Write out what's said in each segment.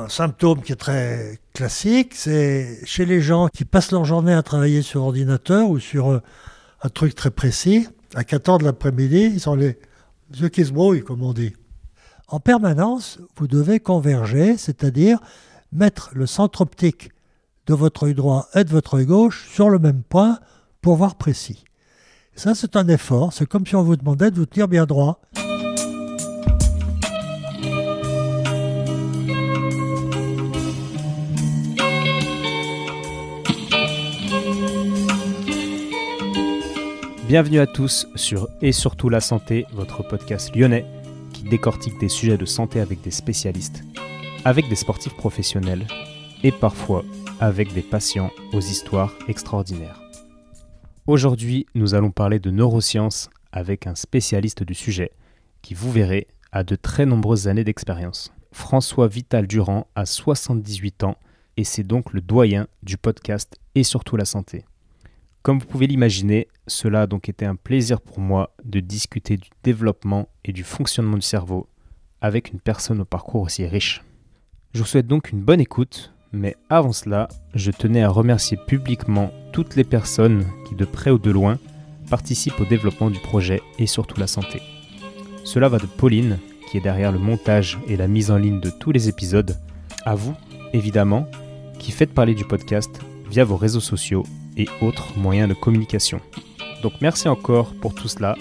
un symptôme qui est très classique, c'est chez les gens qui passent leur journée à travailler sur ordinateur ou sur euh, un truc très précis, à 14 de l'après-midi, ils ont les yeux qui se brouillent, comme on dit. En permanence, vous devez converger, c'est-à-dire mettre le centre optique de votre œil droit et de votre œil gauche sur le même point pour voir précis. Ça, c'est un effort. C'est comme si on vous demandait de vous tenir bien droit. Bienvenue à tous sur Et surtout la santé, votre podcast lyonnais qui décortique des sujets de santé avec des spécialistes, avec des sportifs professionnels et parfois avec des patients aux histoires extraordinaires. Aujourd'hui, nous allons parler de neurosciences avec un spécialiste du sujet qui, vous verrez, a de très nombreuses années d'expérience. François Vital Durand a 78 ans et c'est donc le doyen du podcast Et surtout la santé. Comme vous pouvez l'imaginer, cela a donc été un plaisir pour moi de discuter du développement et du fonctionnement du cerveau avec une personne au parcours aussi riche. Je vous souhaite donc une bonne écoute, mais avant cela, je tenais à remercier publiquement toutes les personnes qui, de près ou de loin, participent au développement du projet et surtout la santé. Cela va de Pauline, qui est derrière le montage et la mise en ligne de tous les épisodes, à vous, évidemment, qui faites parler du podcast via vos réseaux sociaux et autres moyens de communication. Donc merci encore pour tout cela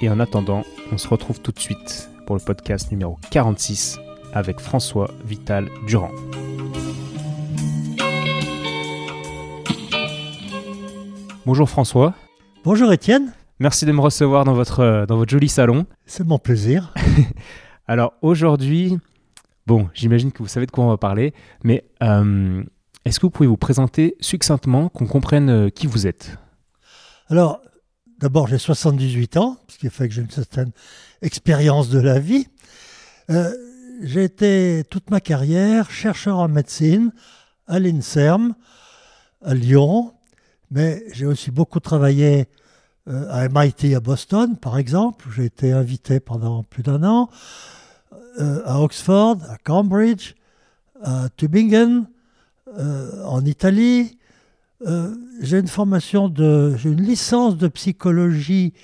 et en attendant, on se retrouve tout de suite pour le podcast numéro 46 avec François Vital Durand. Bonjour François. Bonjour Étienne. Merci de me recevoir dans votre, dans votre joli salon. C'est mon plaisir. Alors aujourd'hui, bon, j'imagine que vous savez de quoi on va parler, mais euh, est-ce que vous pouvez vous présenter succinctement, qu'on comprenne euh, qui vous êtes? Alors, d'abord, j'ai 78 ans, ce qui fait que j'ai une certaine expérience de la vie. Euh, j'ai été toute ma carrière chercheur en médecine à l'INSERM, à Lyon, mais j'ai aussi beaucoup travaillé euh, à MIT à Boston, par exemple. J'ai été invité pendant plus d'un an, à Oxford, à Cambridge, à Tübingen, en Italie. Euh, j'ai une formation de, j'ai une licence de psychologie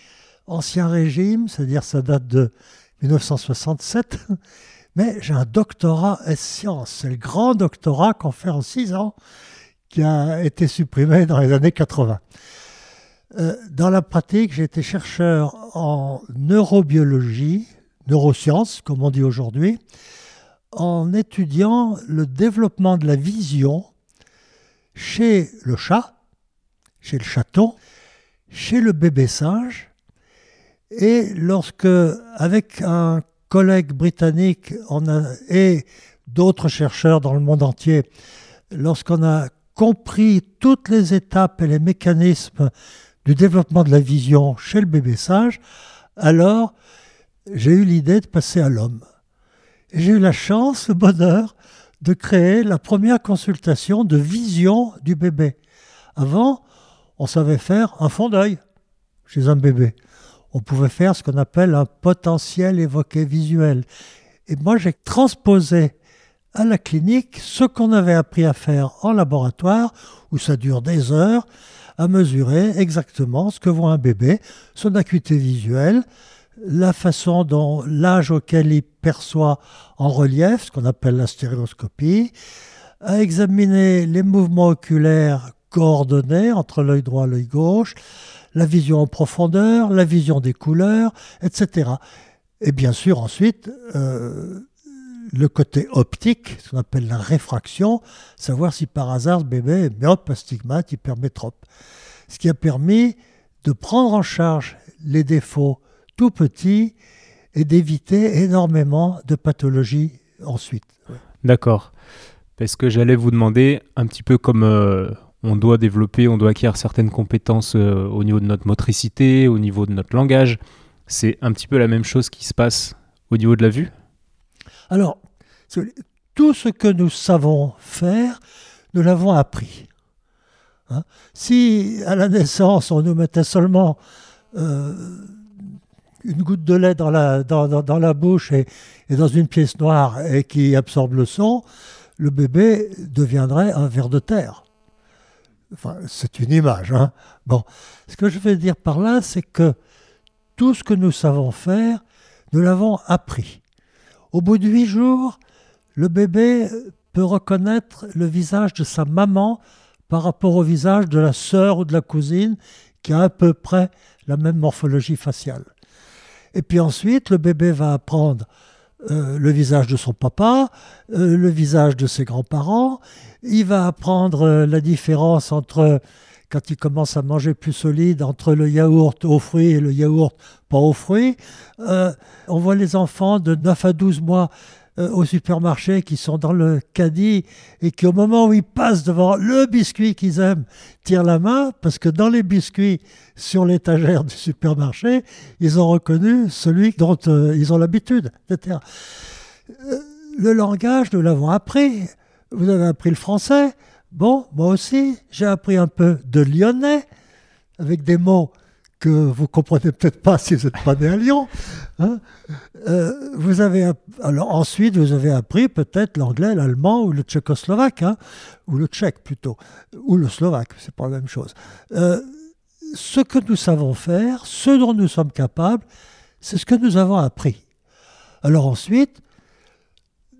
ancien régime, c'est-à-dire ça date de 1967, mais j'ai un doctorat S sciences. C'est le grand doctorat qu'on fait en six ans, qui a été supprimé dans les années 80. Euh, dans la pratique, j'ai été chercheur en neurobiologie, neurosciences, comme on dit aujourd'hui, en étudiant le développement de la vision chez le chat, chez le chaton, chez le bébé singe, et lorsque, avec un collègue britannique et d'autres chercheurs dans le monde entier, lorsqu'on a compris toutes les étapes et les mécanismes du développement de la vision chez le bébé singe, alors j'ai eu l'idée de passer à l'homme j'ai eu la chance, le bonheur, de créer la première consultation de vision du bébé. Avant, on savait faire un fond d'œil chez un bébé. On pouvait faire ce qu'on appelle un potentiel évoqué visuel. Et moi, j'ai transposé à la clinique ce qu'on avait appris à faire en laboratoire, où ça dure des heures, à mesurer exactement ce que voit un bébé, son acuité visuelle, la façon dont l'âge auquel il perçoit en relief, ce qu'on appelle la stéréoscopie, à examiner les mouvements oculaires coordonnés entre l'œil droit et l'œil gauche, la vision en profondeur, la vision des couleurs, etc. Et bien sûr ensuite, euh, le côté optique, ce qu'on appelle la réfraction, savoir si par hasard ce bébé est myope, astigmate, hypermétrope. Ce qui a permis de prendre en charge les défauts tout petit et d'éviter énormément de pathologies ensuite. D'accord. Parce que j'allais vous demander, un petit peu comme euh, on doit développer, on doit acquérir certaines compétences euh, au niveau de notre motricité, au niveau de notre langage, c'est un petit peu la même chose qui se passe au niveau de la vue? Alors, tout ce que nous savons faire, nous l'avons appris. Hein. si à la naissance, on nous mettait seulement... Euh, une goutte de lait dans la, bouche et, et, dans une pièce noire et qui absorbe le son, le bébé deviendrait un ver de terre. Enfin, c'est une image. Hein bon, ce que je veux dire par là, c'est que tout ce que nous savons faire, nous l'avons appris. Au bout de huit jours, le bébé peut reconnaître le visage de sa maman par rapport au visage de la sœur ou de la cousine qui a à peu près la même morphologie faciale. Et puis ensuite, le bébé va apprendre euh, le visage de son papa, euh, le visage de ses grands-parents. Il va apprendre euh, la différence entre, quand il commence à manger plus solide, entre le yaourt aux fruits et le yaourt pas aux fruits. on voit les enfants de 9 à 12 mois euh, au supermarché qui sont dans le caddie et qui, au moment où ils passent devant le biscuit qu'ils aiment, tirent la main parce que dans les biscuits sur l'étagère du supermarché, ils ont reconnu celui dont euh, ils ont l'habitude, etc. Euh, le langage, nous l'avons appris. Vous avez appris le français. Bon, moi aussi, j'ai appris un peu de lyonnais avec des mots que vous comprenez peut-être pas si vous n'êtes pas né à Lyon. Hein. Euh, vous avez alors ensuite vous avez appris peut-être l'anglais, l'allemand ou le tchécoslovaque, hein, ou le tchèque plutôt, ou le slovaque, c'est pas la même chose. Euh, ce que nous savons faire, ce dont nous sommes capables, c'est ce que nous avons appris. Alors ensuite,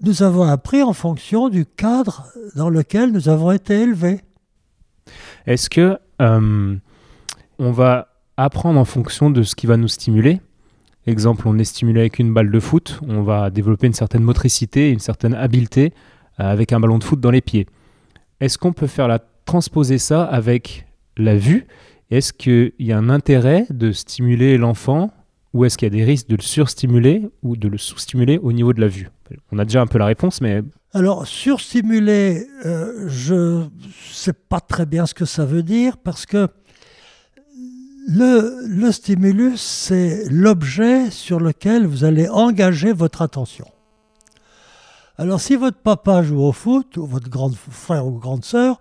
nous avons appris en fonction du cadre dans lequel nous avons été élevés. Est-ce que euh, on va apprendre en fonction de ce qui va nous stimuler. Exemple, on est stimulé avec une balle de foot, on va développer une certaine motricité, une certaine habileté euh, avec un ballon de foot dans les pieds. Est-ce qu'on peut faire la transposer ça avec la vue? Est-ce qu'il y a un intérêt de stimuler l'enfant ou est-ce qu'il y a des risques de le surstimuler ou de le sous-stimuler au niveau de la vue? On a déjà un peu la réponse, mais... Alors, surstimuler, euh, je ne sais pas très bien ce que ça veut dire parce que le, stimulus, c'est l'objet sur lequel vous allez engager votre attention. Alors si votre papa joue au foot, ou votre grand frère ou grande sœur,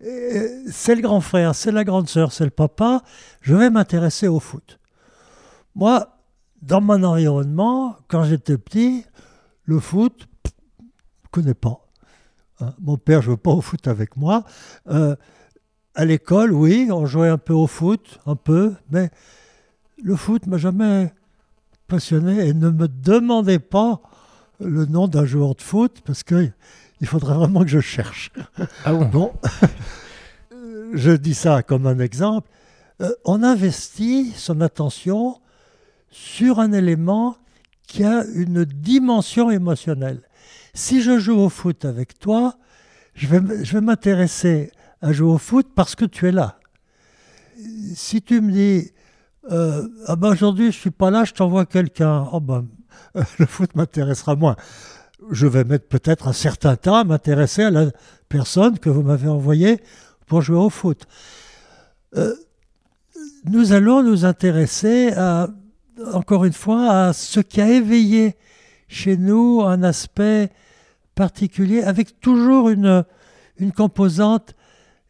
c'est le grand frère, c'est la grande sœur, c'est le papa, je vais m'intéresser au foot. Moi, dans mon environnement, quand j'étais petit, le foot, je ne connais pas. Hein. Mon père ne jouait pas au foot avec moi. Euh, à l'école, oui, on jouait un peu au foot, un peu, mais le foot m'a jamais passionné et ne me demandez pas le nom d'un joueur de foot parce que il faudrait vraiment que je cherche. Ah bon, Je dis ça comme un exemple. Euh, on investit son attention sur un élément qui a une dimension émotionnelle. Si je joue au foot avec toi, je vais, je vais m'intéresser à jouer au foot parce que tu es là. Si tu me dis, euh, ah ben aujourd'hui je suis pas là, je t'envoie quelqu'un, oh ben, le foot m'intéressera moins. Je vais mettre peut-être un certain temps à m'intéresser à la personne que vous m'avez envoyée pour jouer au foot. Euh, nous allons nous intéresser encore une fois, à ce qui a éveillé chez nous un aspect particulier, avec toujours une, une composante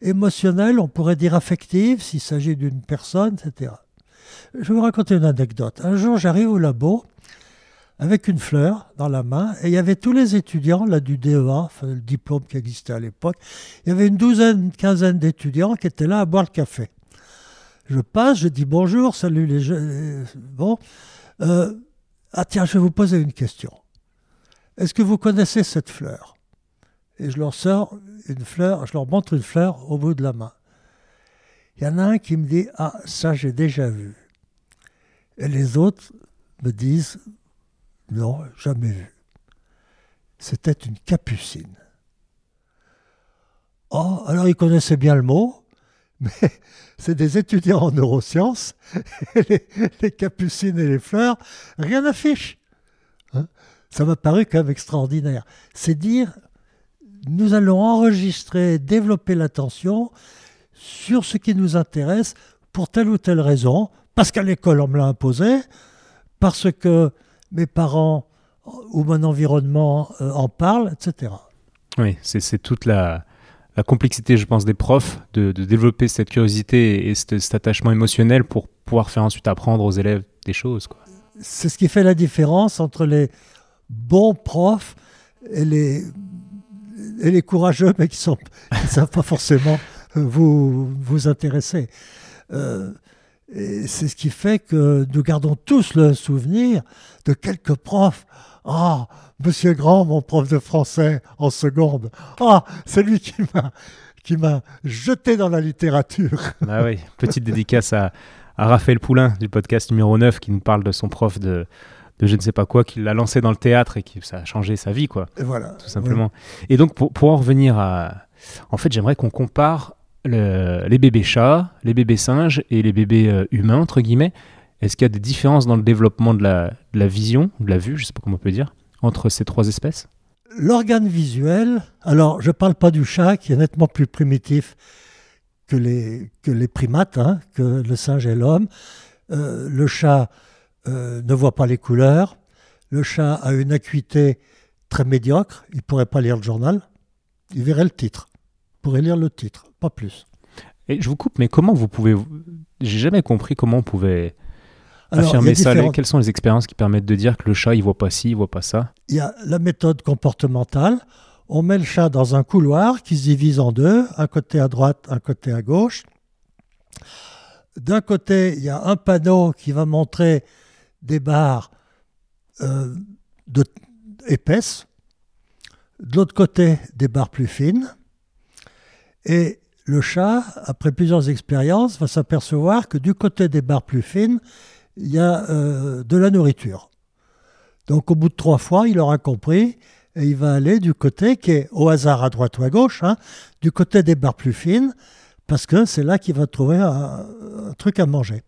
émotionnelle, on pourrait dire affective, s'il s'agit d'une personne, etc. Je vais vous raconter une anecdote. Un jour, j'arrive au labo avec une fleur dans la main, et il y avait tous les étudiants là du DEA, le diplôme qui existait à l'époque. Il y avait une douzaine, une quinzaine d'étudiants qui étaient là à boire le café. Je passe, je dis bonjour, salut les jeunes. Bon. Euh, ah tiens, je vais vous poser une question. Est-ce que vous connaissez cette fleur? Et je leur sors une fleur, je leur montre une fleur au bout de la main. Il y en a un qui me dit Ah, ça j'ai déjà vu. Et les autres me disent Non, jamais vu. C'était une capucine. Oh, alors ils connaissaient bien le mot, mais c'est des étudiants en neurosciences, et les, capucines et les fleurs, rien n'affiche. Hein ça m'a paru quand même extraordinaire. C'est dire nous allons enregistrer, développer l'attention sur ce qui nous intéresse pour telle ou telle raison, parce qu'à l'école on me l'a imposé, parce que mes parents ou mon environnement euh, en parlent, etc. Oui, c'est toute la, complexité, je pense, des profs de, développer cette curiosité et cet, attachement émotionnel pour pouvoir faire ensuite apprendre aux élèves des choses. C'est ce qui fait la différence entre les bons profs et les et les courageux, mais qui ne savent pas forcément vous, vous intéresser. Euh, c'est ce qui fait que nous gardons tous le souvenir de quelques profs. Ah, Monsieur Grand, mon prof de français en seconde. Ah, c'est lui qui m'a qui m'a jeté dans la littérature. Ah oui, petite dédicace à, à Raphaël Poulain du podcast numéro 9 qui nous parle de son prof de, de je ne sais pas quoi, qui l'a lancé dans le théâtre et qui ça a changé sa vie, quoi. Et voilà. Tout simplement. Et donc, pour, pour en revenir à. En fait, j'aimerais qu'on compare le- les bébés chats, les bébés singes et les bébés euh, humains, entre guillemets. Est-ce qu'il y a des différences dans le développement de la, de la vision, de la vue, je ne sais pas comment on peut dire, entre ces trois espèces? L'organe visuel, alors je ne parle pas du chat qui est nettement plus primitif que les, que les primates, hein, que le singe et l'homme. Euh, le chat euh, ne voit pas les couleurs. Le chat a une acuité très médiocre. Il ne pourrait pas lire le journal. Il verrait le titre. Il pourrait lire le titre, pas plus. Et je vous coupe, mais comment vous pouvez. J'ai jamais compris comment on pouvait Alors, affirmer ça. Différentes- Quelles sont les expériences qui permettent de dire que le chat, il voit pas ci, il voit pas ça? Il y a la méthode comportementale. On met le chat dans un couloir qui se divise en deux, un côté à droite, un côté à gauche. D'un côté, il y a un panneau qui va montrer des barres euh, épaisses. De l'autre côté, des barres plus fines. Et le chat, après plusieurs expériences, va s'apercevoir que du côté des barres plus fines, il y a euh, de la nourriture. Donc au bout de trois fois, il aura compris et il va aller du côté qui est au hasard à droite ou à gauche, hein, du côté des barres plus fines, parce que c'est là qu'il va trouver un truc à manger.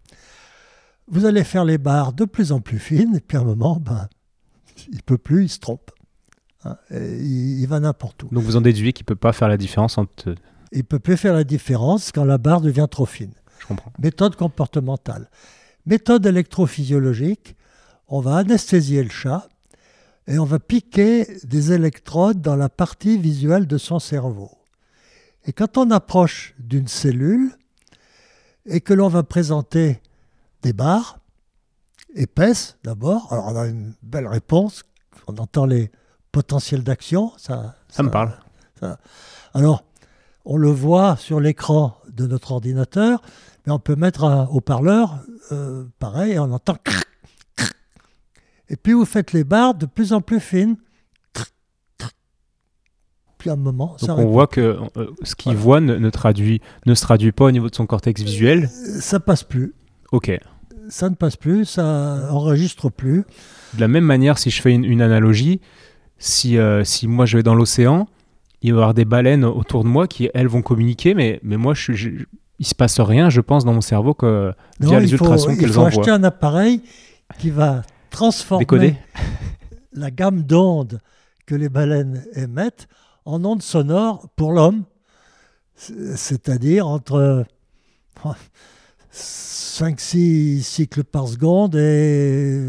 Vous allez faire les barres de plus en plus fines, et puis à un moment, ben, il peut plus, il se trompe. hein, il, il va n'importe où. Donc vous en déduisez qu'il peut pas faire la différence entre. Il peut plus faire la différence quand la barre devient trop fine. Je comprends. Méthode comportementale. Méthode électrophysiologique, on va anesthésier le chat et on va piquer des électrodes dans la partie visuelle de son cerveau. Et quand on approche d'une cellule et que l'on va présenter des barres épaisses d'abord, alors on a une belle réponse, on entend les potentiels d'action, ça, Ça me parle. alors, on le voit sur l'écran de notre ordinateur, mais on peut mettre un haut-parleur, euh, pareil, et on entend. Et puis vous faites les barres de plus en plus fines. Puis à un moment, Donc ça, on voit que euh, ce qu'il Voilà. voit ne, ne traduit, ne se traduit pas au niveau de son cortex visuel. ça passe plus. Ok. Ça ne passe plus, ça enregistre plus. De la même manière, si je fais une, une analogie, si, euh, si moi je vais dans l'océan, il va y avoir des baleines autour de moi qui, elles, vont communiquer, mais, mais moi, je, je, il se passe rien, je pense, dans mon cerveau que via les il faut, ultrasons il qu'elles faut envoient. acheter un appareil qui va transformer Décoder la gamme d'ondes que les baleines émettent en ondes sonores pour l'homme, C'est- c'est-à-dire entre 5-6 cycles par seconde et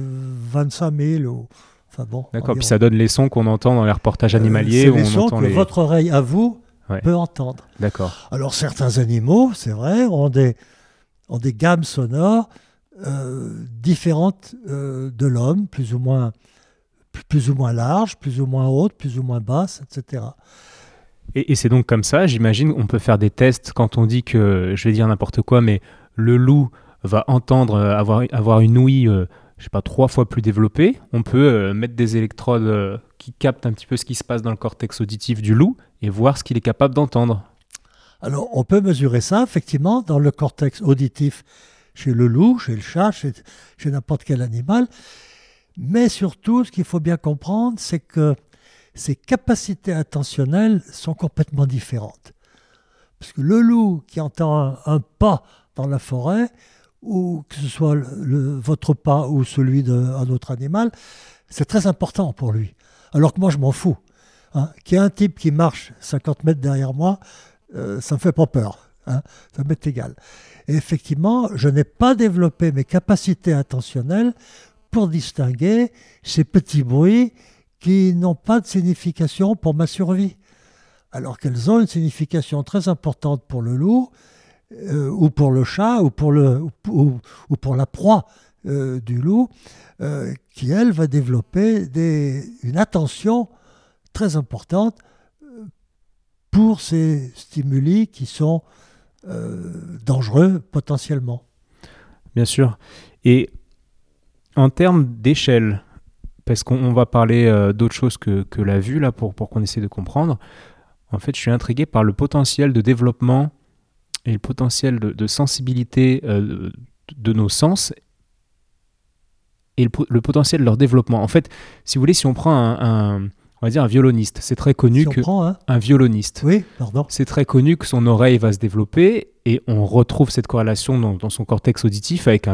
25 000. Ou, enfin bon, D'accord, puis ça donne les sons qu'on entend dans les reportages Euh, animaliers c'est les on sons entend que les. votre oreille à vous Ouais. peut entendre. D'accord. Alors certains animaux, c'est vrai, ont des, ont des gammes sonores euh, différentes euh, de l'homme, plus ou moins plus- plus ou moins larges, plus ou moins hautes, plus ou moins basses, etc. Et, et c'est donc comme ça, j'imagine, on peut faire des tests quand on dit que, je vais dire n'importe quoi, mais le loup va entendre, euh, avoir, avoir une ouïe, euh, je sais pas, trois fois plus développée. On peut euh, mettre des électrodes euh, qui captent un petit peu ce qui se passe dans le cortex auditif du loup et voir ce qu'il est capable d'entendre. Alors on peut mesurer ça effectivement dans le cortex auditif chez le loup, chez le chat, chez, n'importe quel animal. Mais surtout, ce qu'il faut bien comprendre, c'est que ses capacités attentionnelles sont complètement différentes. Parce que le loup qui entend un pas dans la forêt, ou que ce soit votre pas ou celui d'un autre animal, c'est très important pour lui. Alors que moi, je m'en fous. Hein. Qu'il y ait un type qui marche 50 mètres derrière moi, euh, ça ne me fait pas peur. hein. Ça m'est égal. Et effectivement, je n'ai pas développé mes capacités attentionnelles pour distinguer ces petits bruits qui n'ont pas de signification pour ma survie, alors qu'elles ont une signification très importante pour le loup, euh, ou pour le chat, ou pour, le, ou, ou- ou pour la proie euh, du loup, euh, qui, elle, va développer des- une attention très importante euh, pour ces stimuli qui sont dangereux potentiellement. Bien sûr. Et en termes d'échelle, parce qu'on va parler d'autre chose que, que, la vue, là, pour, pour qu'on essaie de comprendre, en fait, je suis intrigué par le potentiel de développement et le potentiel de, sensibilité euh, de nos sens et le, potentiel de leur développement. En fait, si vous voulez, si on prend un, on va dire un violoniste, c'est très connu que un violoniste. Oui, pardon. C'est très connu que son oreille va se développer et on retrouve cette corrélation dans, son cortex auditif avec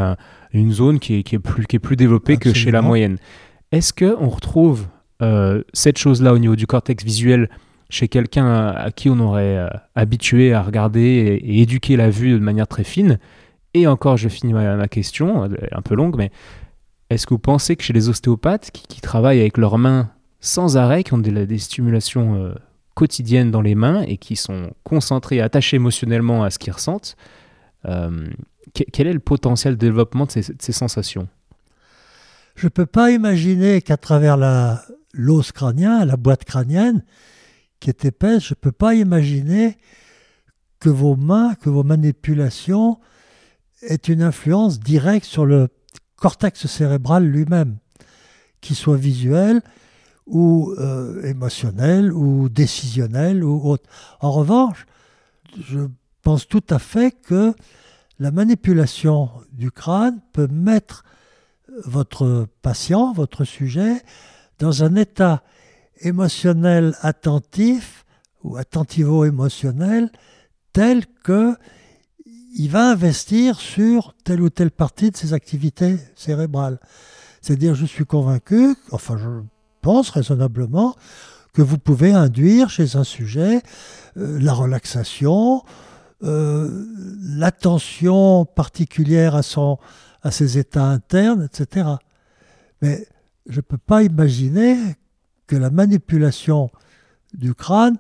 une zone qui est, qui est, plus, qui est plus développée que chez la moyenne. Est-ce que on retrouve euh, cette chose-là au niveau du cortex visuel chez quelqu'un à, qui on aurait euh, habitué à regarder et, éduquer la vue de manière très fine. Et encore, je finis ma, question, un peu longue, mais est-ce que vous pensez que chez les ostéopathes qui, travaillent avec leurs mains sans arrêt, qui ont des, stimulations euh, quotidiennes dans les mains et qui sont concentrés, attachés émotionnellement à ce qu'ils ressentent, euh, quel est le potentiel de développement de ces, sensations? Je ne peux pas imaginer qu'à travers l'os crânien, la boîte crânienne, qui est épaisse, je ne peux pas imaginer que vos mains, que vos manipulations aient une influence directe sur le cortex cérébral lui-même, qu'il soit visuel ou euh, émotionnel ou décisionnel ou autre. En revanche, je pense tout à fait que la manipulation du crâne peut mettre votre patient, votre sujet, dans un état émotionnel attentif ou attentivo-émotionnel tel que il va investir sur telle ou telle partie de ses activités cérébrales. C'est-à-dire, je suis convaincu, enfin je pense raisonnablement, que vous pouvez induire chez un sujet euh, la relaxation, euh, l'attention particulière à, son, à ses états internes, etc. Mais je ne peux pas imaginer que la manipulation du crâne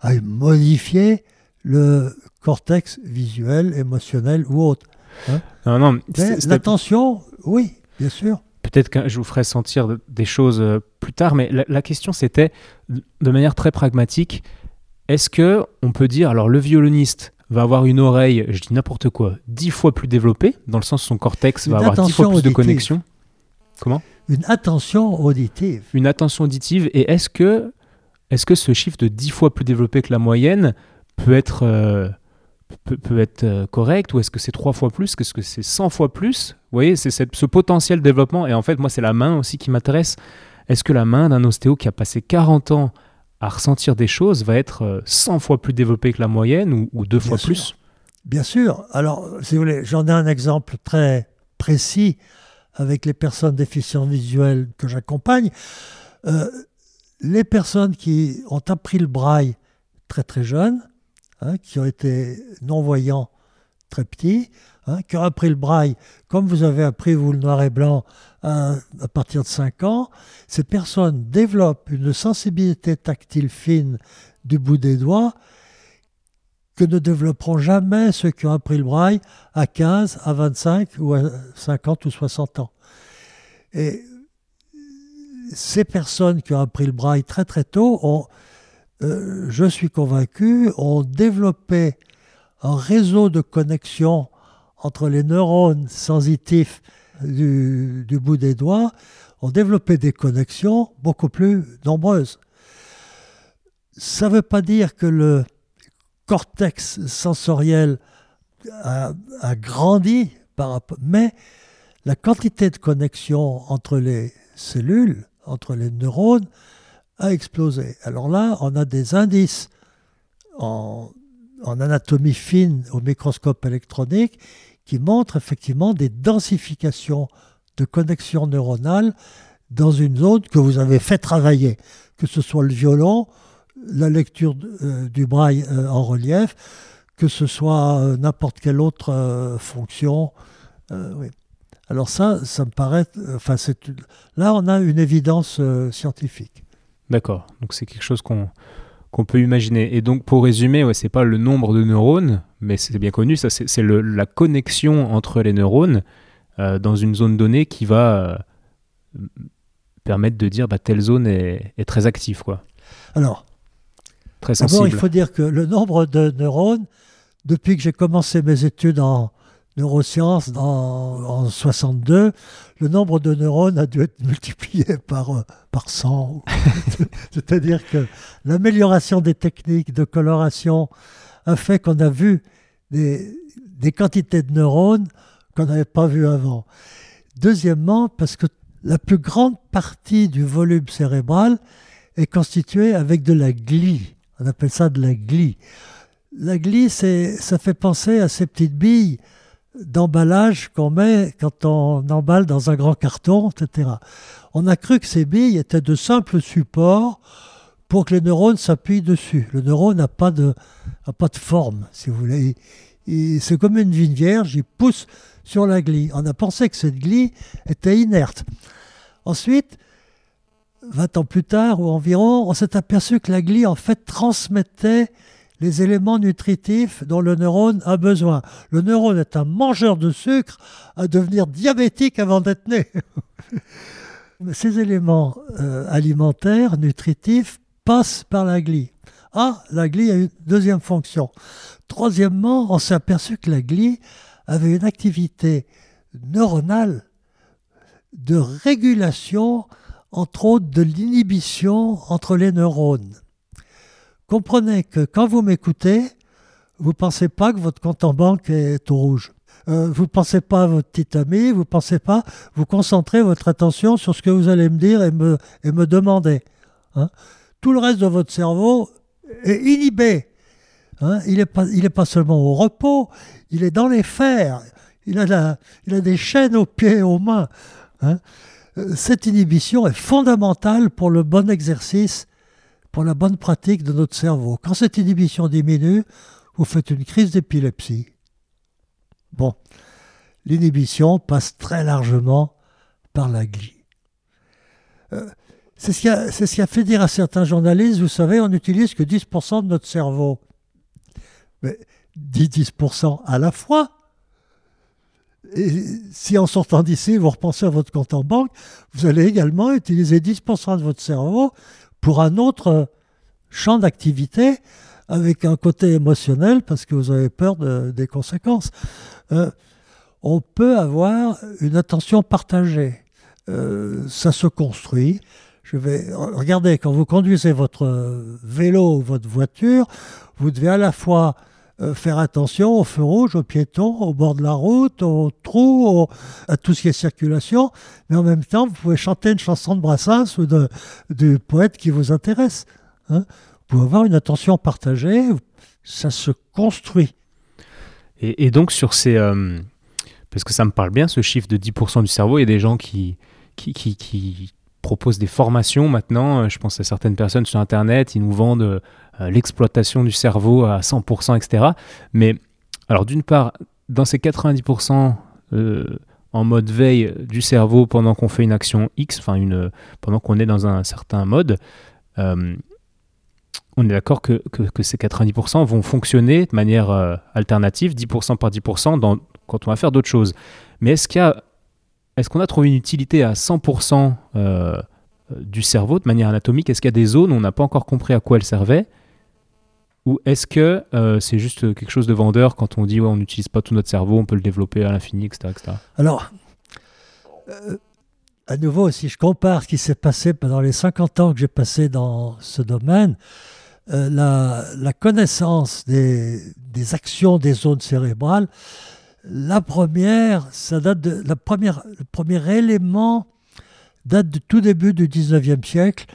a modifié le cortex visuel, émotionnel ou autre. Hein. non, non, l'attention, oui, bien sûr. Peut-être que je vous ferai sentir des choses euh, plus tard, mais la, question c'était, de manière très pragmatique, est-ce que on peut dire, alors le violoniste va avoir une oreille, je dis n'importe quoi, dix fois plus développée, dans le sens où son cortex va avoir dix fois plus de connexion? Comment? Une attention auditive. Une attention auditive. Et est-ce que, est que ce chiffre de 10 fois plus développé que la moyenne peut être, euh, peut, être euh, correct ou est-ce que c'est 3 fois plus? Est-ce que c'est 100 fois plus? Vous voyez, c'est ce potentiel développement. Et en fait, moi, c'est la main aussi qui m'intéresse. Est-ce que la main d'un ostéo qui a passé 40 ans à ressentir des choses va être 100 euh, fois plus développée que la moyenne ou, ou deux fois plus? Bien sûr. Alors, si vous voulez, j'en ai un exemple très précis avec les personnes déficientes visuelles que j'accompagne, euh, les personnes qui ont appris le braille très très jeunes, hein, qui ont été non-voyants très petits, hein, qui ont appris le braille comme vous avez appris vous le noir et blanc à, à partir de 5 ans, ces personnes développent une sensibilité tactile fine du bout des doigts que ne développeront jamais ceux qui ont appris le braille à 15, à 25 ou à 50 ou 60 ans. Et ces personnes qui ont appris le braille très très tôt ont, euh, je suis convaincu, ont développé un réseau de connexion entre les neurones sensitifs du, du bout des doigts, ont développé des connexions beaucoup plus nombreuses. Ça ne veut pas dire que le, cortex sensoriel a, grandi mais la quantité de connexion entre les cellules, entre les neurones, a explosé. Alors là, on a des indices en, anatomie fine au microscope électronique qui montrent effectivement des densifications de connexions neuronales dans une zone que vous avez fait travailler, que ce soit le violon la lecture euh, du braille euh, en relief, que ce soit euh, n'importe quelle autre fonction. Alors ça, ça me paraît... Enfin, là, on a une évidence scientifique. D'accord. Donc c'est quelque chose qu'on qu'on peut imaginer. Et donc, pour résumer, ouais, c'est pas le nombre de neurones, mais c'est bien connu, ça, c'est la connexion entre les neurones dans une zone donnée qui va permettre de dire bah, telle zone est, est, très active. Quoi. Alors, très sensible. D'abord, il faut dire que le nombre de neurones, depuis que j'ai commencé mes études en neurosciences en, en 62, le nombre de neurones a dû être multiplié par, euh, par 100. C'est-à-dire que l'amélioration des techniques de coloration a fait qu'on a vu des, des quantités de neurones qu'on n'avait pas vues avant. Deuxièmement, parce que la plus grande partie du volume cérébral est constituée avec de la glie. On appelle ça de la glie. La glie, ça fait penser à ces petites billes d'emballage qu'on met quand on emballe dans un grand carton, etc. On a cru que ces billes étaient de simples supports pour que les neurones s'appuient dessus. Le neurone n'a pas de, pas de forme, si vous voulez. C'est comme une vigne vierge, il pousse sur la glie. On a pensé que cette glie était inerte. Ensuite, 20 ans plus tard ou environ, on s'est aperçu que la glie en fait transmettait les éléments nutritifs dont le neurone a besoin. Le neurone est un mangeur de sucre à devenir diabétique avant d'être né. Ces éléments euh, alimentaires, nutritifs, passent par la glie. Ah, la glie a une deuxième fonction. Troisièmement, on s'est aperçu que la glie avait une activité neuronale de régulation, entre autres de l'inhibition entre les neurones comprenez que quand vous m'écoutez, vous ne pensez pas que votre compte en banque est au rouge. Euh, vous ne pensez pas à votre petit ami, vous ne pensez pas, vous concentrez votre attention sur ce que vous allez me dire et me, et me demander. Hein. Tout le reste de votre cerveau est inhibé. Hein. Il n'est pas, pas, seulement au repos, il est dans les fers. Il a, il a des chaînes aux pieds et aux mains. Hein. Cette inhibition est fondamentale pour le bon exercice pour la bonne pratique de notre cerveau. Quand cette inhibition diminue, vous faites une crise d'épilepsie. Bon, l'inhibition passe très largement par la glie. Euh, c'est ce, ce, qui a fait dire à certains journalistes, vous savez, on n'utilise que 10% de notre cerveau. Mais 10% à la fois. Et si en sortant d'ici, vous repensez à votre compte en banque, vous allez également utiliser 10% de votre cerveau pour un autre champ d'activité avec un côté émotionnel parce que vous avez peur des conséquences. Euh, on peut avoir une attention partagée. Euh, ça se construit. Je vais regardez quand vous conduisez votre vélo ou votre voiture, vous devez à la fois euh, faire attention aux feux rouges, aux piétons, au bord de la route, aux trous, à tout ce qui est circulation, mais en même temps, vous pouvez chanter une chanson de Brassens ou de, du poète qui vous intéresse. Hein. vous pouvez avoir une attention partagée, ça se construit. Et, donc sur ces... Euh, parce que ça me parle bien, ce chiffre de 10% du cerveau, il y a des gens qui, qui, qui, qui proposent des formations maintenant, euh, je pense à certaines personnes sur Internet, ils nous vendent euh, l'exploitation du cerveau à 100%, etc. Mais alors d'une part, dans ces 90% euh, en mode veille du cerveau pendant qu'on fait une action X, enfin une, pendant qu'on est dans un certain mode, euh, on est d'accord que, que, ces 90% vont fonctionner de manière alternative, 10% par 10%, dans, quand on va faire d'autres choses. Mais est-ce qu'il est-ce qu'on a trouvé une utilité à 100% du cerveau de manière anatomique? Est-ce qu'il y a des zones où on n'a pas encore compris à quoi elles servaient ou est-ce que euh, c'est juste quelque chose de vendeur quand on dit on n'utilise pas tout notre cerveau, on peut le développer à l'infini, etc., Alors, euh, à nouveau, si je compare ce qui s'est passé pendant les 50 ans que j'ai passé dans ce domaine, euh, la, connaissance des, actions des zones cérébrales, la première, ça date de la première, le premier élément date du tout début du 19e siècle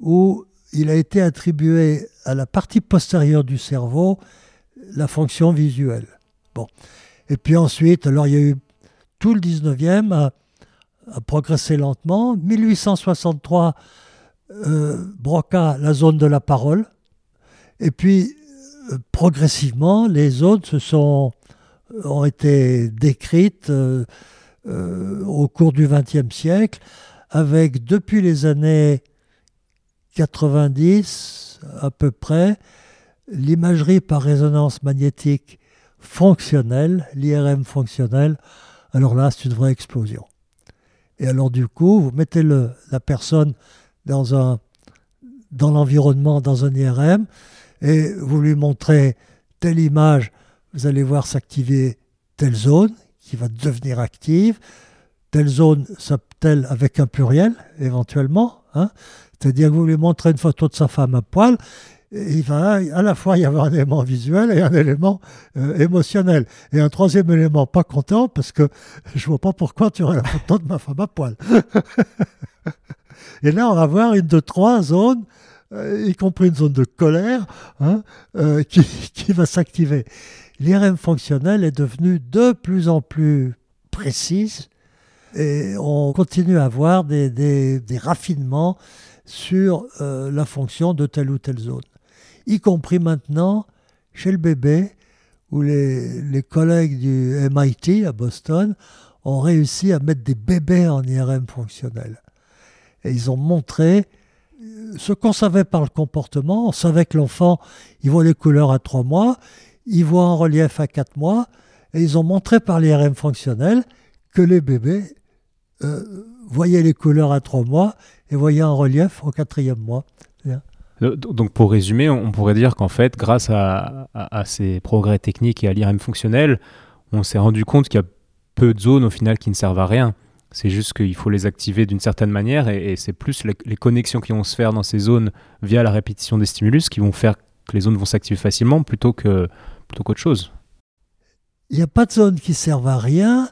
où il a été attribué à la partie postérieure du cerveau la fonction visuelle. Bon. Et puis ensuite, alors il y a eu tout le 19e à, progresser lentement. 1863, euh, Broca la zone de la parole. Et puis, euh, progressivement, les zones se sont, ont été décrites euh, au cours du XXe siècle, avec depuis les années 90 à peu près, l'imagerie par résonance magnétique fonctionnelle, l'IRM fonctionnelle, alors là, c'est une vraie explosion. Et alors du coup, vous mettez la personne dans, dans l'environnement, dans un IRM, et vous lui montrez telle image, vous allez voir s'activer telle zone qui va devenir active. Telle zone s'appelle avec un pluriel, éventuellement. Hein. C'est-à-dire que vous lui montrez une photo de sa femme à poil, il va à la fois y avoir un élément visuel et un élément euh, émotionnel. Et un troisième élément pas content parce que je vois pas pourquoi tu aurais la photo de ma femme à poil. et là, on va voir une de trois zones, euh, y compris une zone de colère, hein, euh, qui, va s'activer. L'IRM fonctionnel est devenu de plus en plus précise et on continue à avoir des, raffinements sur la fonction de telle ou telle zone y compris maintenant chez le bébé, où les, collègues du MIT à Boston ont réussi à mettre des bébés en IRM fonctionnel. Et ils ont montré euh, ce qu'on savait par le comportement. On savait que l'enfant, il voit les couleurs à trois mois, il voit en relief à quatre mois, et ils ont montré par l'IRM fonctionnel que les bébés euh, voyaient les couleurs à trois mois et voyaient en relief au quatrième mois. Donc pour résumer, on pourrait dire qu'en fait, grâce à, ces progrès techniques et à l'IRM fonctionnel, on s'est rendu compte qu'il y a peu de zones au final qui ne servent à rien. C'est juste qu'il faut les activer d'une certaine manière et, c'est plus les, connexions qui vont se faire dans ces zones via la répétition des stimulus qui vont faire que les zones vont s'activer facilement plutôt que plutôt qu'autre chose. Il n'y a pas de zones qui servent à rien,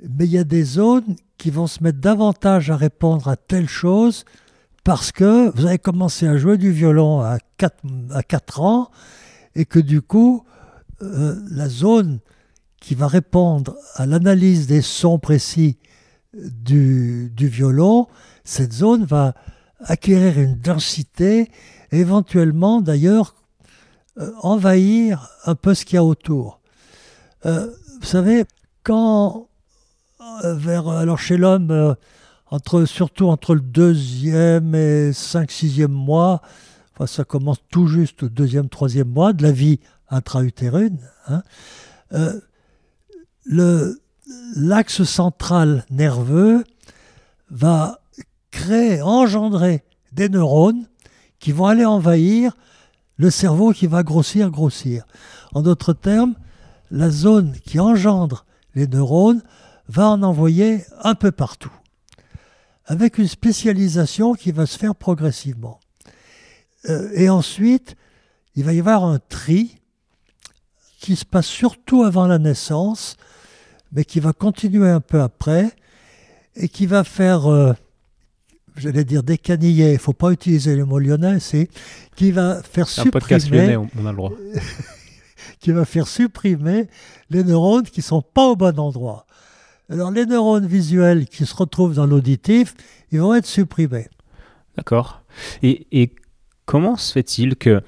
mais il y a des zones qui vont se mettre davantage à répondre à telle chose parce que vous avez commencé à jouer du violon à 4, à 4 ans et que du coup, euh, la zone qui va répondre à l'analyse des sons précis du, du, violon, cette zone va acquérir une densité, éventuellement d'ailleurs euh, envahir un peu ce qu'il y a autour. Euh, vous savez, quand vers, alors chez l'homme, entre, surtout entre le deuxième et cinq, sixième mois, enfin, ça commence tout juste au deuxième, troisième mois de la vie intra-utérine, hein, euh, l'axe central nerveux va créer, engendrer des neurones qui vont aller envahir le cerveau qui va grossir, grossir. En d'autres termes, la zone qui engendre les neurones va en envoyer un peu partout avec une spécialisation qui va se faire progressivement. Euh, et ensuite, il va y avoir un tri qui se passe surtout avant la naissance, mais qui va continuer un peu après, et qui va faire, euh, j'allais dire décaniller, il ne faut pas utiliser le mot lyonnais, c'est qui va faire supprimer... Un podcast lyonnais, on a le droit. qui va faire supprimer les neurones qui ne sont pas au bon endroit. Alors les neurones visuels qui se retrouvent dans l'auditif, ils vont être supprimés. D'accord. Et, comment se fait-il que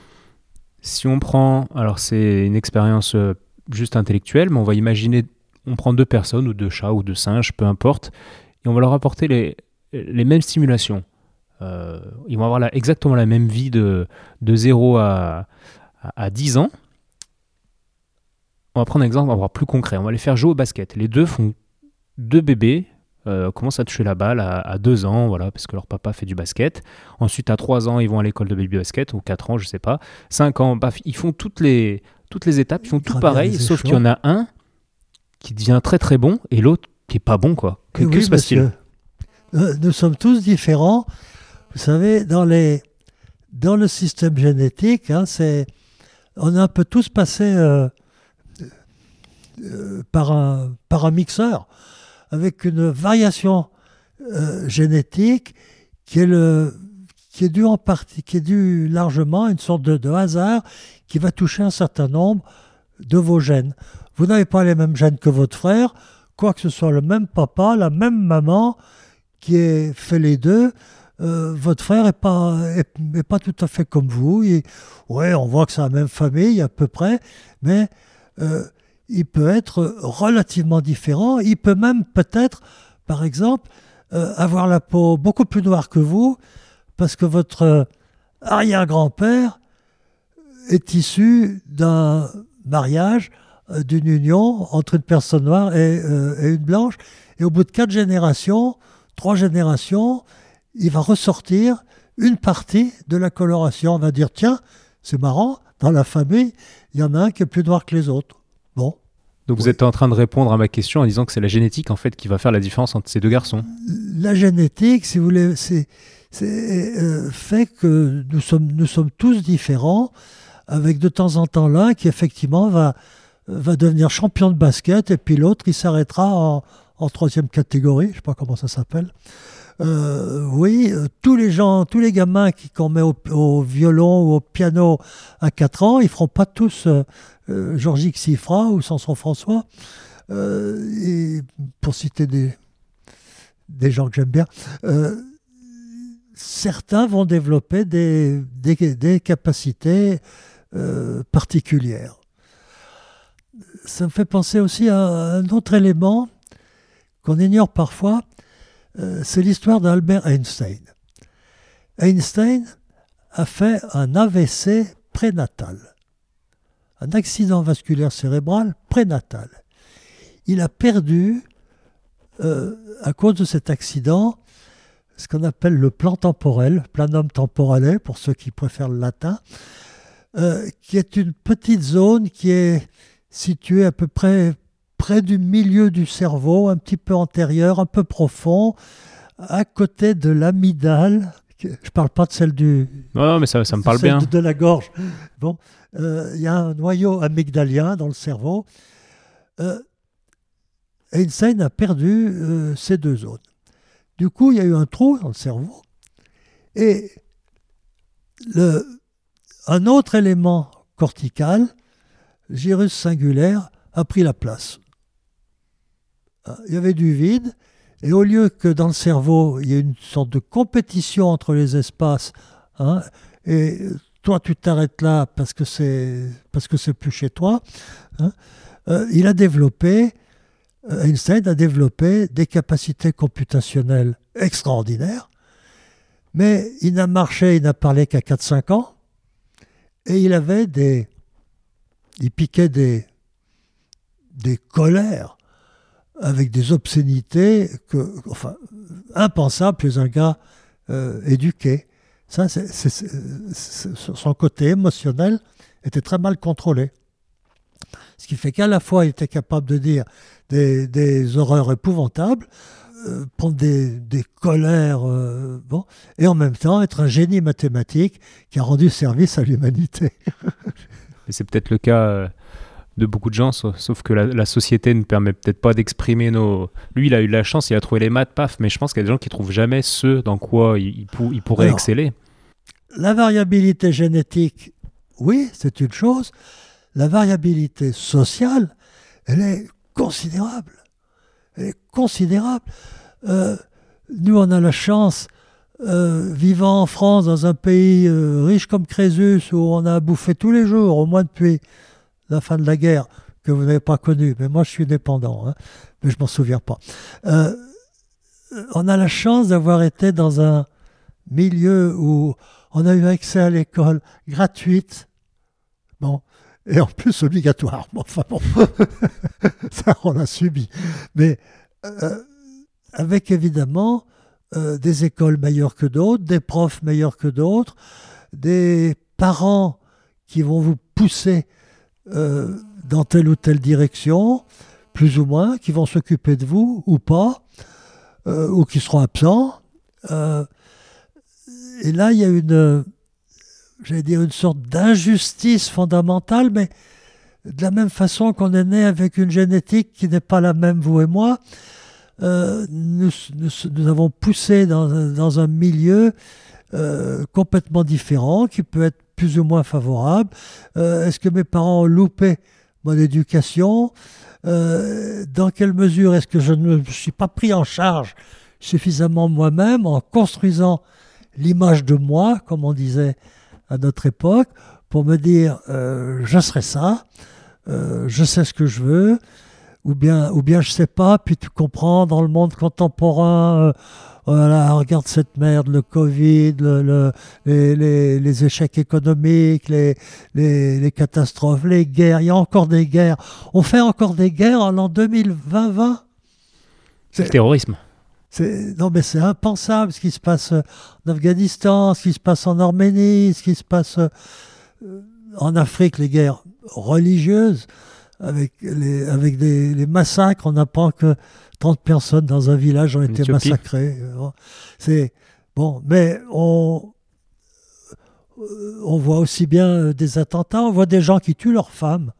si on prend, alors c'est une expérience euh, juste intellectuelle, mais on va imaginer, on prend deux personnes ou deux chats ou deux singes, peu importe, et on va leur apporter les, les mêmes stimulations. Euh, ils vont avoir exactement la même vie de, de 0 à, à, 10 ans. On va prendre un exemple, on va voir plus concret. On va les faire jouer au basket. Les deux font deux bébés euh, commencent à toucher la balle à, deux ans, voilà, parce que leur papa fait du basket. Ensuite, à trois ans, ils vont à l'école de baby basket, ou quatre ans, je sais pas. Cinq ans, ils font toutes les, toutes les étapes, ils font tout pareil, sauf qu'il y en a un qui devient très très bon et l'autre qui est pas bon, quoi. Que, se passe-t-il? Euh, Nous sommes tous différents. Vous savez, dans, le système génétique, hein, c'est, on a un peu tous passé euh, par, un, par un mixeur avec une variation euh, génétique qui est, le, qui est due en partie, qui est due largement à une sorte de, de, hasard qui va toucher un certain nombre de vos gènes. Vous n'avez pas les mêmes gènes que votre frère, quoi que ce soit le même papa, la même maman qui ait fait les deux. Euh, votre frère n'est pas, est, pas tout à fait comme vous. Oui, on voit que c'est la même famille à peu près, mais euh, il peut être relativement différent. Il peut même peut-être, par exemple, euh, avoir la peau beaucoup plus noire que vous, parce que votre arrière-grand-père est issu d'un mariage, d'une union entre une personne noire et, une blanche. Et au bout de quatre générations, trois générations, il va ressortir une partie de la coloration. On va dire, tiens, c'est marrant, dans la famille, il y en a un qui est plus noir que les autres. Bon. Donc vous êtes en train de répondre à ma question en disant que c'est la génétique en fait qui va faire la différence entre ces deux garçons. La génétique, si vous voulez, c'est euh, fait que nous sommes, nous sommes tous différents, avec de temps en temps l'un qui effectivement va, va devenir champion de basket et puis l'autre il s'arrêtera en, en troisième catégorie, je ne sais pas comment ça s'appelle. Euh, oui, euh, tous les gens, tous les gamins qui qu'on met au, violon ou au piano à 4 ans, ils feront pas tous euh, euh Georges Xifra ou Samson François. pour citer des, des gens que j'aime bien, certains vont développer des, des, capacités particulières. Ça me fait penser aussi à un autre élément qu'on ignore parfois, euh, c'est l'histoire d'Albert Einstein. Einstein a fait un AVC prénatal, un accident vasculaire cérébral prénatal. Il a perdu, euh, à cause de cet accident, ce qu'on appelle le plan temporel, planum temporale pour ceux qui préfèrent le latin, euh, qui est une petite zone qui est située à peu près près du milieu du cerveau, un petit peu antérieur, un peu profond, à côté de l'amygdale. Je ne parle pas de celle du. Non, mais ça, ça me parle bien. De, la gorge. Bon, euh, il y a un noyau amygdalien dans le cerveau. Euh, Einstein a perdu euh, ces deux zones. Du coup, il y a eu un trou dans le cerveau. Et le, un autre élément cortical, gyrus singulaire, a pris la place. Il y avait du vide, et au lieu que dans le cerveau, il y ait une sorte de compétition entre les espaces, hein, et toi tu t'arrêtes là parce que c'est parce que c'est plus chez toi, hein, euh, il a développé, euh, Einstein a développé des capacités computationnelles extraordinaires, mais il n'a marché, il n'a parlé qu'à 4-5 ans, et il avait des, il piquait des, des colères avec des obscénités enfin, impensables chez un gars euh, éduqué. Ça, son côté émotionnel était très mal contrôlé. Ce qui fait qu'à la fois, il était capable de dire des, horreurs épouvantables, euh, prendre des, colères, euh, bon, et en même temps être un génie mathématique qui a rendu service à l'humanité. c'est peut-être le cas de beaucoup de gens, sauf, que la, société ne permet peut-être pas d'exprimer nos... Lui, il a eu la chance, il a trouvé les maths, paf, mais je pense qu'il y a des gens qui trouvent jamais ce dans quoi il, il, pourrait exceller. La variabilité génétique, oui, c'est une chose. La variabilité sociale, elle est considérable. Elle est considérable. Euh, nous, on a la chance, euh, vivant en France, dans un pays euh, riche comme Crésus, où on a bouffé tous les jours, au moins depuis la fin de la guerre, que vous n'avez pas connu, mais moi je suis dépendant, hein, mais je m'en souviens pas. Euh, on a la chance d'avoir été dans un milieu où on a eu accès à l'école gratuite, bon, et en plus obligatoire. enfin bon, ça on l'a subi. Mais euh, avec évidemment euh, des écoles meilleures que d'autres, des profs meilleurs que d'autres, des parents qui vont vous pousser euh, dans telle ou telle direction, plus ou moins, qui vont s'occuper de vous ou pas, euh, ou qui seront absents. Euh, et là, il y a une, j'allais dire, une sorte d'injustice fondamentale, mais de la même façon qu'on est né avec une génétique qui n'est pas la même, vous et moi, nous, avons poussé dans, dans un milieu complètement différent, qui peut être plus ou moins favorable. Euh, est-ce que mes parents ont loupé mon éducation? Euh, Dans quelle mesure est-ce que je ne me suis pas pris en charge suffisamment moi-même en construisant l'image de moi, comme on disait à notre époque, pour me dire euh, je serai ça, je sais ce que je veux, ou bien, ou bien je sais pas, puis tu comprends dans le monde contemporain voilà, regarde cette merde, le Covid, le, les, échecs économiques, les, les, catastrophes, les guerres, il y a encore des guerres. On fait encore des guerres en l'an 2020 C'est le terrorisme. Non, mais c'est impensable ce qui se passe en Afghanistan, ce qui se passe en Arménie, ce qui se passe en Afrique, les guerres religieuses, avec les, avec des, les massacres, on n'apprend que 30 personnes dans un village ont été massacrées. C'est bon, mais on, on voit aussi bien des attentats, on voit des gens qui tuent leurs femmes,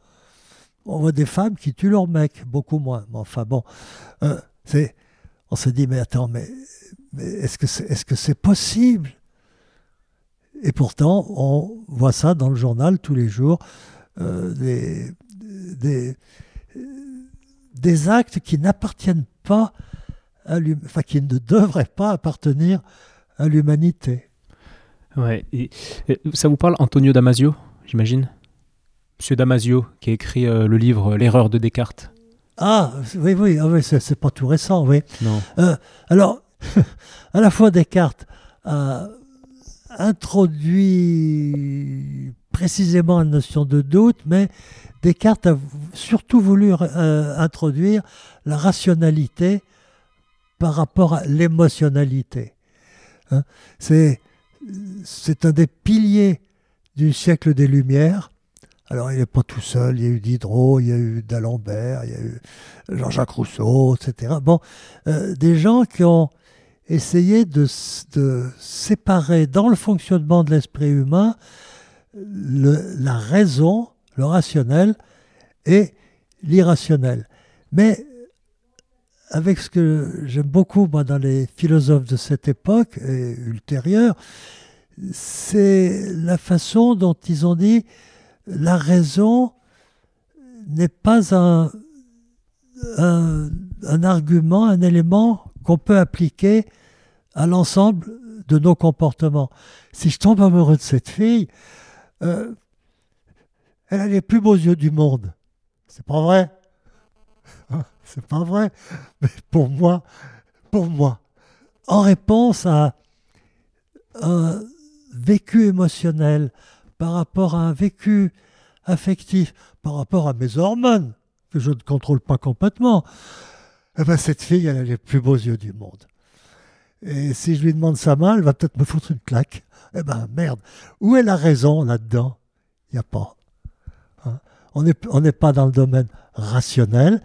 on voit des femmes qui tuent leurs mecs, beaucoup moins. Mais enfin bon, euh, c'est, on se dit, mais attends, mais, mais est-ce que c'est est -ce c'est possible? Et pourtant, on voit ça dans le journal tous les jours, euh, des, des, des actes qui n'appartiennent pas à enfin, qui ne devraient pas appartenir à l'humanité. Ouais. ça vous parle Antonio Damasio, j'imagine? Monsieur Damasio, qui a écrit euh, le livre L'erreur de Descartes. Ah, oui, oui, ah, oui c'est pas tout récent, oui. Non. Euh, alors, à la fois Descartes a introduit précisément la notion de doute, mais Descartes a surtout voulu euh, introduire la rationalité par rapport à l'émotionnalité. Hein. c'est, un des piliers du siècle des Lumières. Alors, il n'est pas tout seul. Il y a eu Diderot, il y a eu d'Alembert, il y a eu Jean-Jacques Rousseau, etc. Bon, euh, des gens qui ont essayé de, de, séparer dans le fonctionnement de l'esprit humain la raison le rationnel et l'irrationnel. Mais avec ce que j'aime beaucoup moi, dans les philosophes de cette époque et ultérieure, c'est la façon dont ils ont dit la raison n'est pas un, un, argument, un élément qu'on peut appliquer à l'ensemble de nos comportements. Si je tombe amoureux de cette fille, euh, elle a les plus beaux yeux du monde. C'est pas vrai? C'est pas vrai? Mais pour moi, pour moi, en réponse à un vécu émotionnel, par rapport à un vécu affectif, par rapport à mes hormones, que je ne contrôle pas complètement, eh ben cette fille, elle a les plus beaux yeux du monde. Et si je lui demande sa main, elle va peut-être me foutre une claque. Eh ben merde, où est la raison là-dedans? Il n'y a pas. On n'est pas dans le domaine rationnel,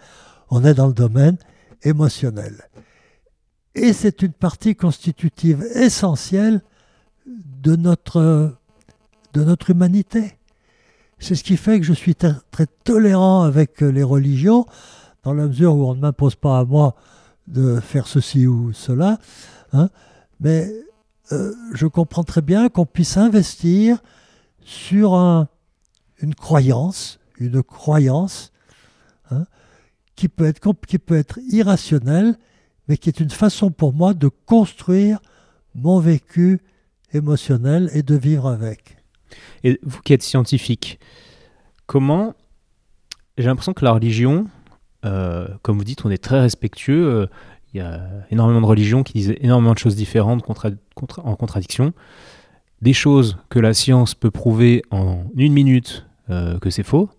on est dans le domaine émotionnel. Et c'est une partie constitutive essentielle de notre, de notre humanité. C'est ce qui fait que je suis très, tolérant avec les religions, dans la mesure où on ne m'impose pas à moi de faire ceci ou cela. Hein. mais euh, je comprends très bien qu'on puisse investir sur une croyance, une croyance hein, qui, peut être, qui peut être irrationnelle, mais qui est une façon pour moi de construire mon vécu émotionnel et de vivre avec. Et vous qui êtes scientifique, comment... J'ai l'impression que la religion, euh, comme vous dites, on est très respectueux. Euh, il y a énormément de religions qui disent énormément de choses différentes en contradiction. Des choses que la science peut prouver en une minute euh, que c'est faux,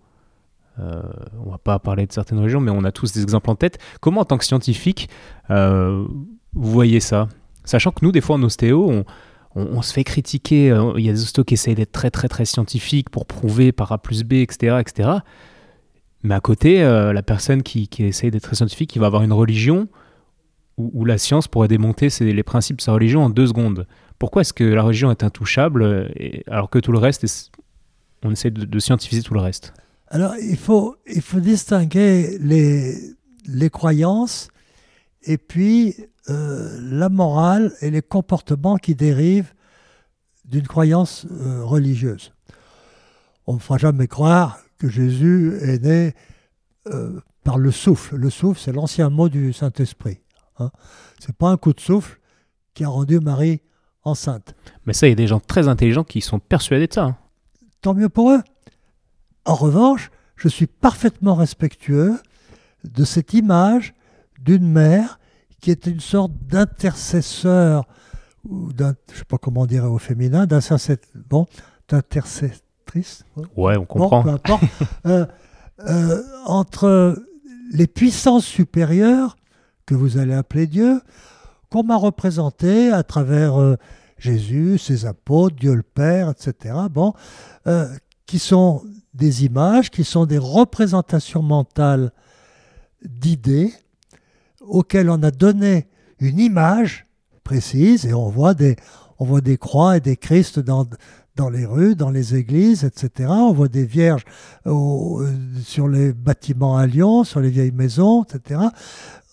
euh, on va pas parler de certaines régions, mais on a tous des exemples en tête. Comment, en tant que scientifique, euh, vous voyez ça? Sachant que nous, des fois, en ostéo, on, se fait critiquer. Euh, il y a des ostéos qui essayent d'être très, très, très scientifiques pour prouver par A plus B, etc. etc. Mais à côté, la personne qui, qui essaye d'être très scientifique, il va avoir une religion où, la science pourrait démonter les principes de sa religion en deux secondes. Pourquoi est-ce que la religion est intouchable alors que tout le reste, on essaie de scientifiser tout le reste? Alors, il faut, il faut distinguer les, les croyances et puis euh, la morale et les comportements qui dérivent d'une croyance euh, religieuse. On ne fera jamais croire que Jésus est né euh, par le souffle. Le souffle, c'est l'ancien mot du Saint-Esprit. Hein. Ce n'est pas un coup de souffle qui a rendu Marie enceinte. Mais ça, il y a des gens très intelligents qui sont persuadés de ça. Hein. Tant mieux pour eux. En revanche, je suis parfaitement respectueux de cette image d'une mère qui est une sorte d'intercesseur, ou d'un, je ne sais pas comment dire au féminin, bon, d'intercessrice. Ouais, on comprend. peu importe. Euh, euh, entre les puissances supérieures, que vous allez appeler Dieu, qu'on m'a représenté à travers euh, Jésus, ses apôtres, Dieu le Père, etc. Bon, qui sont des images, qui sont des représentations mentales d'idées auxquelles on a donné une image précise et on voit des, on voit des croix et des Christ dans, dans les rues, dans les églises, etc. On voit des vierges sur les bâtiments à Lyon, sur les vieilles maisons, etc.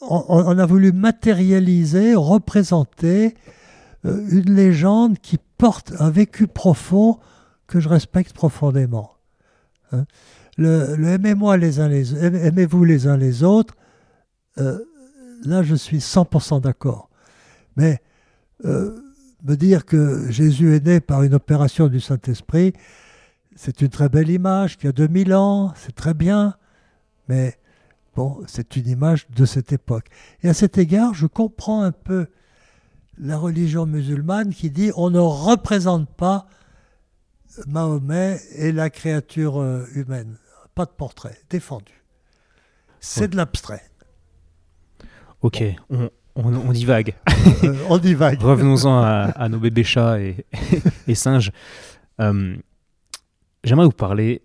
On, a voulu matérialiser, représenter euh, une légende qui porte un vécu profond que je respecte profondément. Hein. Le, aimez-moi les uns les aimez-vous les uns les autres, euh, là je suis 100% d'accord. Mais euh, me dire que Jésus est né par une opération du Saint-Esprit, c'est une très belle image qui a 2000 ans, c'est très bien, mais bon, c'est une image de cette époque. Et à cet égard, je comprends un peu la religion musulmane qui dit on ne représente pas Mahomet et la créature euh, humaine. Pas de portrait, défendu. C'est de l'abstrait. Ok, on, on, divague. Euh, on divague. Revenons-en à, nos bébés chats et, singes. Euh, j'aimerais vous parler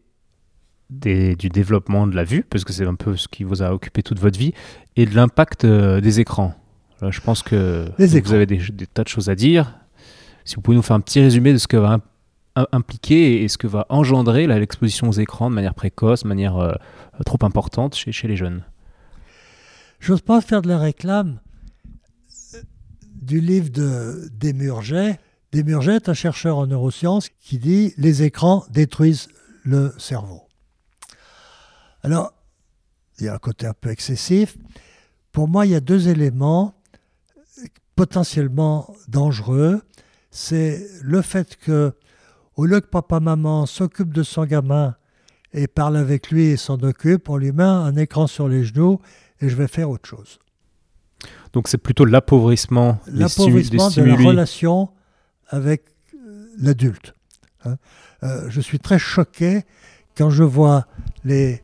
du développement de la vue, parce que c'est un peu ce qui vous a occupé toute votre vie, et de l'impact des écrans. je pense que vous avez des, tas de choses à dire. Si vous pouvez nous faire un petit résumé de ce que va impliquer et ce que va engendrer l'exposition aux écrans de manière précoce, de manière euh, trop importante chez, chez les jeunes. J'ose pas faire de la réclame euh, du livre de Desmurget. Desmurget est un chercheur en neurosciences qui dit les écrans détruisent le cerveau. Alors, il y a un côté un peu excessif. Pour moi, il y a deux éléments potentiellement dangereux. C'est le fait que au lieu que papa-maman s'occupe de son gamin et parle avec lui et s'en occupe, on lui met un écran sur les genoux et je vais faire autre chose. Donc c'est plutôt l'appauvrissement L'appauvrissement de la relation avec euh, l'adulte. Hein. Euh, je suis très choqué quand je vois les,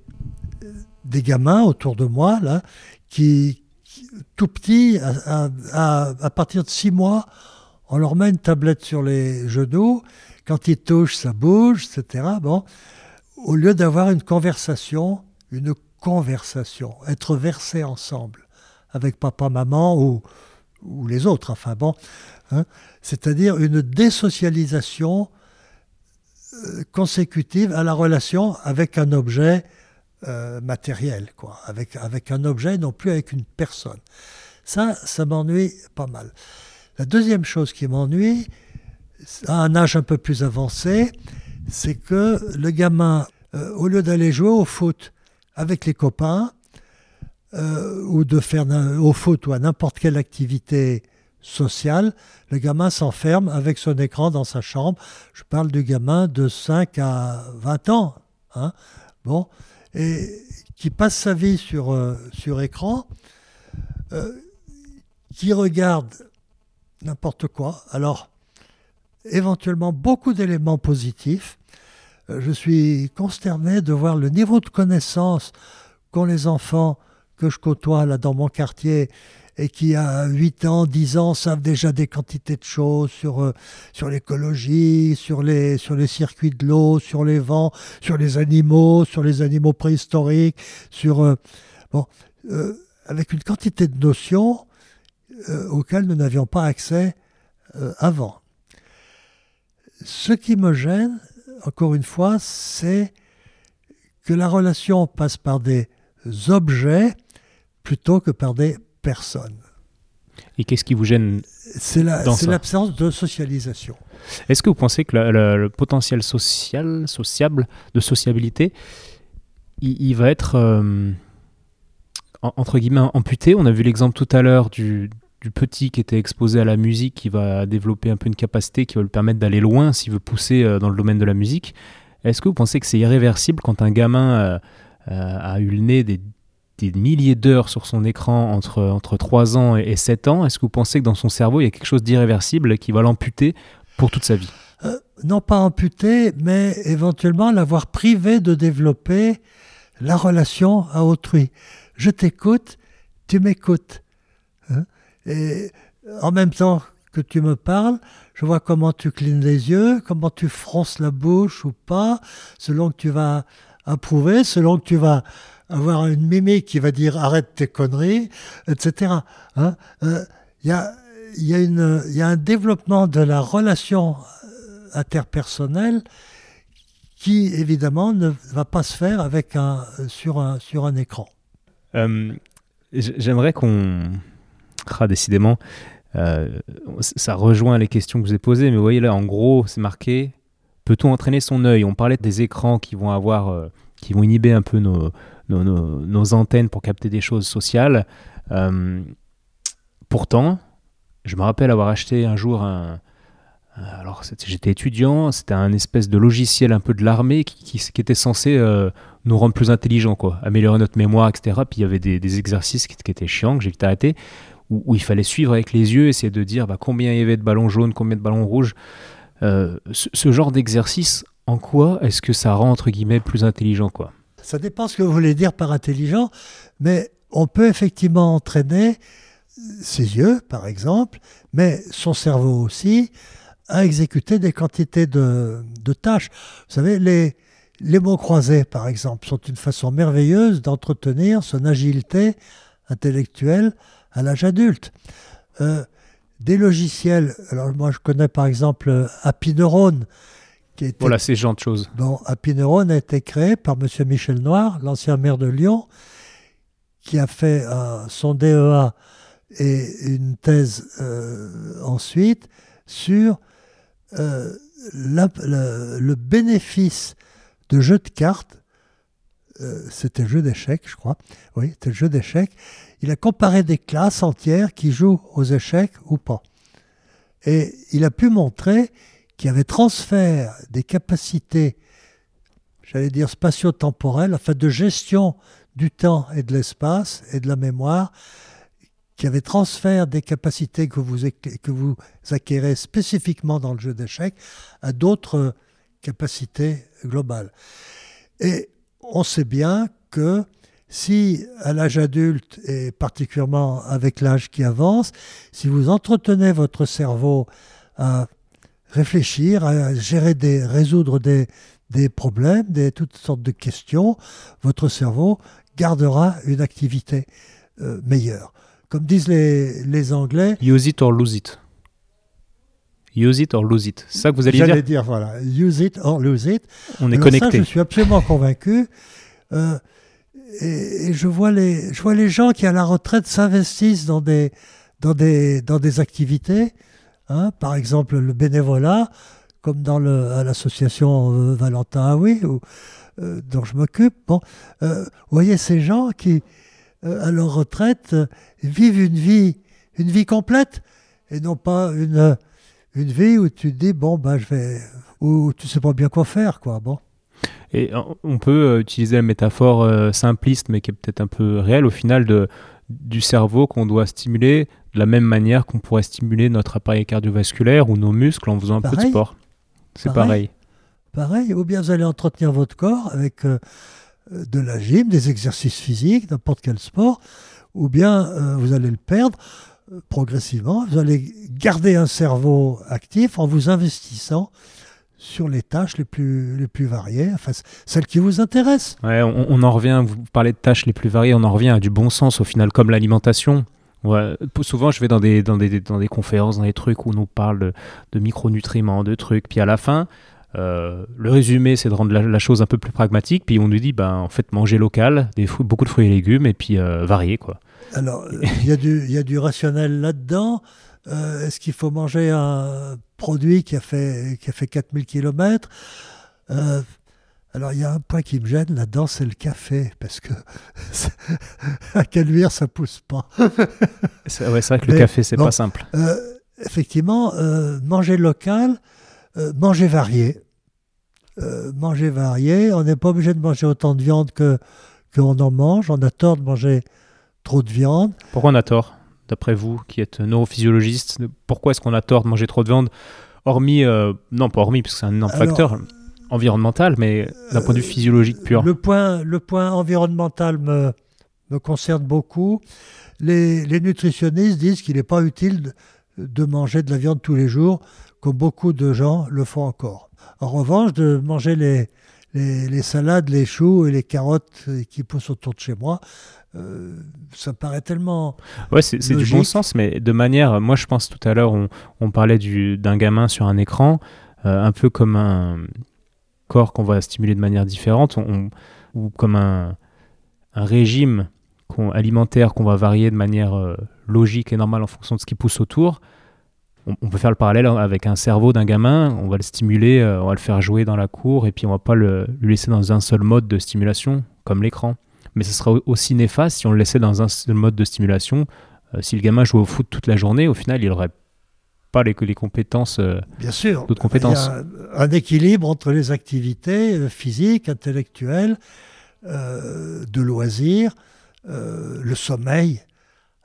euh, des gamins autour de moi, là, qui, tout petits, à, à, partir de six mois, on leur met une tablette sur les genoux quand il touche, ça bouge, etc. Bon, au lieu d'avoir une conversation, une conversation, être versé ensemble avec papa, maman ou, ou les autres, enfin bon, hein, c'est-à-dire une désocialisation euh, consécutive à la relation avec un objet euh, matériel, quoi, avec, avec un objet, non plus avec une personne. Ça, ça m'ennuie pas mal. La deuxième chose qui m'ennuie, à un âge un peu plus avancé, c'est que le gamin, euh, au lieu d'aller jouer au foot avec les copains, euh, ou de faire au foot ou à n'importe quelle activité sociale, le gamin s'enferme avec son écran dans sa chambre. Je parle du gamin de 5 à 20 ans, hein, bon, et qui passe sa vie sur, euh, sur écran, qui regarde n'importe quoi. Alors, éventuellement beaucoup d'éléments positifs. Euh, je suis consterné de voir le niveau de connaissance qu'ont les enfants que je côtoie là dans mon quartier et qui à 8 ans, 10 ans savent déjà des quantités de choses sur, euh, sur l'écologie, sur les, sur les circuits de l'eau, sur les vents, sur les animaux, sur les animaux préhistoriques, sur... Euh, bon, avec une quantité de notions auxquelles nous n'avions pas accès avant ce qui me gêne, encore une fois, c'est que la relation passe par des objets plutôt que par des personnes. Et qu'est-ce qui vous gêne C'est l'absence de socialisation. Est-ce que vous pensez que le, potentiel social, sociable, de sociabilité, il, va être, euh, entre guillemets, amputé? On a vu l'exemple tout à l'heure du, du petit qui était exposé à la musique, qui va développer un peu une capacité qui va lui permettre d'aller loin s'il veut pousser euh, dans le domaine de la musique. Est-ce que vous pensez que c'est irréversible quand un gamin euh, euh, a eu le nez des, milliers d'heures sur son écran entre, entre 3 ans et, 7 ans? Est-ce que vous pensez que dans son cerveau, il y a quelque chose d'irréversible qui va l'amputer pour toute sa vie? Non pas amputer, mais éventuellement l'avoir privé de développer la relation à autrui. Je t'écoute, tu m'écoutes. Hein et en même temps que tu me parles, je vois comment tu clignes les yeux, comment tu fronces la bouche ou pas, selon que tu vas approuver, selon que tu vas avoir une mimique qui va dire arrête tes conneries, etc. Hein. Euh, il y, a, un développement de la relation interpersonnelle qui évidemment ne va pas se faire avec un, sur un écran. Euh, j'aimerais qu'on... Ah, décidément, euh, ça rejoint les questions que je vous ai posées, mais vous voyez là, en gros, c'est marqué peut-on entraîner son œil? On parlait des écrans qui vont avoir, euh, qui vont inhiber un peu nos, antennes pour capter des choses sociales. pourtant, je me rappelle avoir acheté un jour un, euh, alors j'étais étudiant, c'était un espèce de logiciel un peu de l'armée qui, qui, était censé euh, nous rendre plus intelligents, quoi, améliorer notre mémoire, etc. Puis il y avait des, exercices qui, étaient chiants, que j'ai vite arrêté, où, il fallait suivre avec les yeux, essayer de dire bah, combien il y avait de ballons jaunes, combien de ballons rouges. Euh, ce, genre d'exercice, en quoi est-ce que ça rend entre guillemets plus intelligent, quoi? Ça dépend ce que vous voulez dire par intelligent, mais on peut effectivement entraîner ses yeux, par exemple, mais son cerveau aussi à exécuter des quantités de, tâches. Vous savez, les, les mots croisés, par exemple, sont une façon merveilleuse d'entretenir son agilité intellectuelle à l'âge adulte. Euh, des logiciels, alors moi je connais par exemple Happy Qui voilà, c'est genre de choses. Bon, Happy a été créé par M. Michel Noir, l'ancien maire de Lyon, qui a fait euh, son DEA et une thèse euh, ensuite sur euh, le bénéfice de jeux de cartes, euh, c'était le jeu d'échecs, je crois, oui, c'était le jeu d'échecs, il a comparé des classes entières qui jouent aux échecs ou pas. Et il a pu montrer qu'il y avait transfert des capacités, j'allais dire spatio-temporelles, enfin de gestion du temps et de l'espace et de la mémoire, qui avait transfert des capacités que vous, que vous acquérez spécifiquement dans le jeu d'échecs à d'autres capacités globales. Et on sait bien que si à l'âge adulte, et particulièrement avec l'âge qui avance, si vous entretenez votre cerveau à réfléchir, à gérer des, résoudre des, des problèmes, des, toutes sortes de questions, votre cerveau gardera une activité euh, meilleure comme disent les, les Anglais. Use it or lose it. Use it or lose it. C'est ça que vous allez dire J'allais dire, voilà. Use it or lose it. On est connecté. Ça, je suis absolument convaincu. Euh, et, je, vois les, je vois les gens qui, à la retraite, s'investissent dans des, dans, des, dans des activités. Hein, par exemple, le bénévolat, comme dans le, à l'association euh, Valentin Aoui, euh, dont je m'occupe. Bon, vous voyez ces gens qui, à leur retraite vivent une vie, une vie complète et non pas une, une vie où tu te dis bon ben je vais où tu sais pas bien quoi faire quoi bon. Et on peut euh, utiliser la métaphore simpliste mais qui est peut-être un peu réelle au final de du cerveau qu'on doit stimuler de la même manière qu'on pourrait stimuler notre appareil cardiovasculaire ou nos muscles en faisant un peu de sport. C'est pareil. pareil. ou bien vous allez entretenir votre corps avec euh, de la gym, des exercices physiques, n'importe quel sport, ou bien euh, vous allez le perdre euh, progressivement. Vous allez garder un cerveau actif en vous investissant sur les tâches les plus, les plus variées, enfin celles qui vous intéressent. On, en revient, vous parlez de tâches les plus variées, on en revient à du bon sens au final, comme l'alimentation. Ouais, souvent, je vais dans des, dans, des, dans des conférences, dans des trucs où on nous parle de, de micronutriments, de trucs, puis à la fin, euh, le résumé, c'est de rendre la, chose un peu plus pragmatique. Puis on nous dit, ben, en fait, manger local, des beaucoup de fruits et légumes, et puis euh, varier, quoi. Alors, il y, a du, y a du rationnel là-dedans. Euh, est-ce qu'il faut manger un produit qui a fait, qui a fait 4000 km alors, il y a un point qui me gêne là-dedans, c'est le café, parce que à Caluire, ça pousse pas? c'est vrai que le café, c'est pas simple. effectivement, manger local, manger varié. Euh, manger varié. On n'est pas obligé de manger autant de viande que qu'on en mange. On a tort de manger trop de viande. Pourquoi on a tort, d'après vous, qui êtes neurophysiologiste? Pourquoi est-ce qu'on a tort de manger trop de viande Hormis, euh, non pas hormis, parce que c'est un énorme facteur environnemental, mais d'un point de vue physiologique pur? Le point, le point environnemental me, me concerne beaucoup. Les, les nutritionnistes disent qu'il n'est pas utile de, de, manger de la viande tous les jours comme beaucoup de gens le font encore. En revanche, de manger les, les, salades, les choux et les carottes qui poussent autour de chez moi, euh, ça paraît tellement. Ouais, c'est du bon sens, mais de manière. Moi, je pense tout à l'heure, on, on, parlait d'un gamin sur un écran, euh, un peu comme un corps qu'on va stimuler de manière différente, ou comme un, un régime alimentaire qu'on va varier de manière euh, logique et normale en fonction de ce qui pousse autour. On, peut faire le parallèle avec un cerveau d'un gamin, on va le stimuler, euh, on va le faire jouer dans la cour et puis on va pas le, laisser dans un seul mode de stimulation, comme l'écran. Mais ce sera aussi néfaste si on le laissait dans un seul mode de stimulation. Euh, si le gamin joue au foot toute la journée, au final, il n'aurait pas les, les compétences. Bien sûr. D'autres compétences. Il y a un équilibre entre les activités physiques, intellectuelles, de loisirs, euh, le sommeil.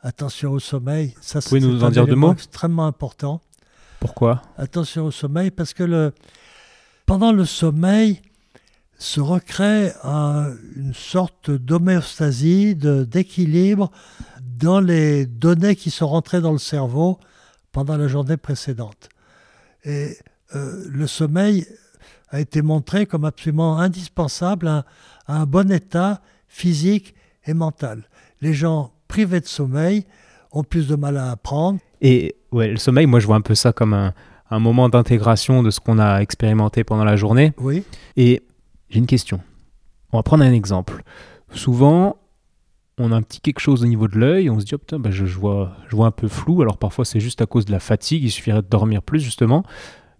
Attention au sommeil. Ça, c'est nous en dire deux mots extrêmement important. Pourquoi? Attention au sommeil, parce que le, pendant le sommeil se recrée une sorte d'homéostasie, d'équilibre dans les données qui sont rentrées dans le cerveau pendant la journée précédente. Et euh, le sommeil a été montré comme absolument indispensable à un bon état physique et mentale. Les gens privés de sommeil ont plus de mal à apprendre. Et ouais, le sommeil, moi je vois un peu ça comme un, un moment d'intégration de ce qu'on a expérimenté pendant la journée. Oui. Et j'ai une question. On va prendre un exemple. Souvent, on a un petit quelque chose au niveau de l'œil, on se dit, oh putain, bah, je, vois, je vois un peu flou. Alors parfois, c'est juste à cause de la fatigue, il suffirait de dormir plus, justement.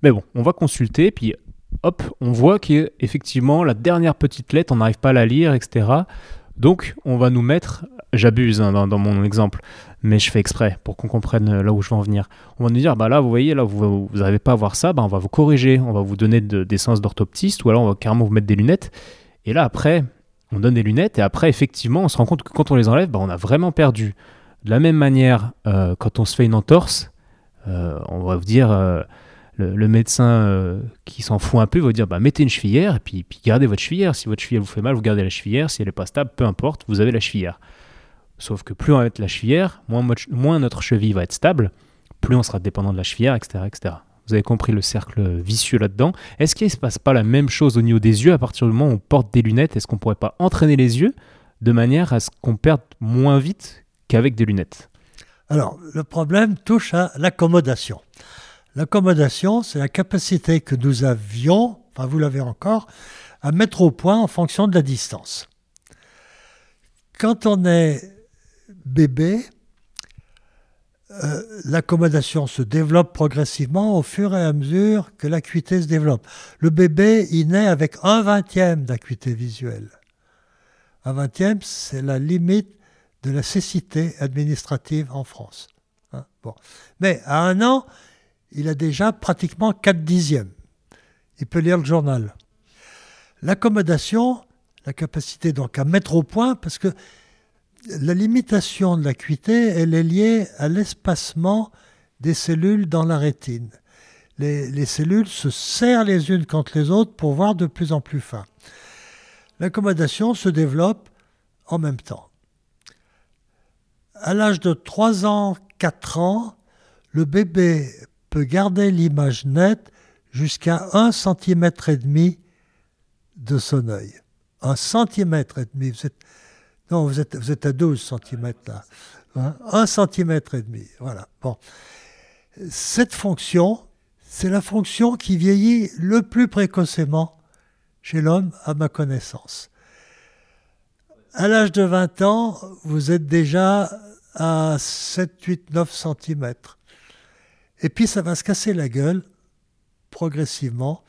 Mais bon, on va consulter, puis hop, on voit qu'effectivement, la dernière petite lettre, on n'arrive pas à la lire, etc. Donc, on va nous mettre, j'abuse hein, dans, mon exemple, mais je fais exprès pour qu'on comprenne euh, là où je veux en venir. On va nous dire, bah là, vous voyez, là, vous n'arrivez pas à voir ça, bah, on va vous corriger, on va vous donner des séances d'orthoptiste, ou alors on va carrément vous mettre des lunettes. Et là, après, on donne des lunettes, et après, effectivement, on se rend compte que quand on les enlève, bah, on a vraiment perdu. De la même manière, euh, quand on se fait une entorse, euh, on va vous dire le, médecin qui s'en fout un peu va dire bah, mettez une chevillère et puis, puis, gardez votre chevillère. Si votre chevillère vous fait mal, vous gardez la chevillère. Si elle n'est pas stable, peu importe, vous avez la chevillère. Sauf que plus on va mettre la chevillère, moins, notre cheville va être stable, plus on sera dépendant de la chevillère, etc. etc. Vous avez compris le cercle vicieux là-dedans. Est-ce qu'il ne se passe pas la même chose au niveau des yeux? À partir du moment où on porte des lunettes Est-ce qu'on ne pourrait pas entraîner les yeux de manière à ce qu'on perde moins vite qu'avec des lunettes? Alors, le problème touche à l'accommodation. L'accommodation, c'est la capacité que nous avions, enfin vous l'avez encore, à mettre au point en fonction de la distance. Quand on est bébé, euh, l'accommodation se développe progressivement au fur et à mesure que l'acuité se développe. Le bébé, il naît avec un vingtième d'acuité visuelle. Un vingtième, c'est la limite de la cécité administrative en France. Hein, bon. Mais à un an, il a déjà pratiquement 4 dixièmes. Il peut lire le journal. L'accommodation, la capacité donc à mettre au point, parce que la limitation de l'acuité, elle est liée à l'espacement des cellules dans la rétine. Les, les, cellules se serrent les unes contre les autres pour voir de plus en plus fin. L'accommodation se développe en même temps. À l'âge de 3 ans, 4 ans, le bébé peut garder l'image nette jusqu'à 1 cm de son œil. Un centimètre et demi. Non, vous êtes, vous êtes à 12 cm là. Hein, un centimètre et demi. Voilà. Bon. Cette fonction, c'est la fonction qui vieillit le plus précocement chez l'homme, à ma connaissance. À l'âge de 20 ans, vous êtes déjà à 7, 8, 9 cm. Et puis ça va se casser la gueule progressivement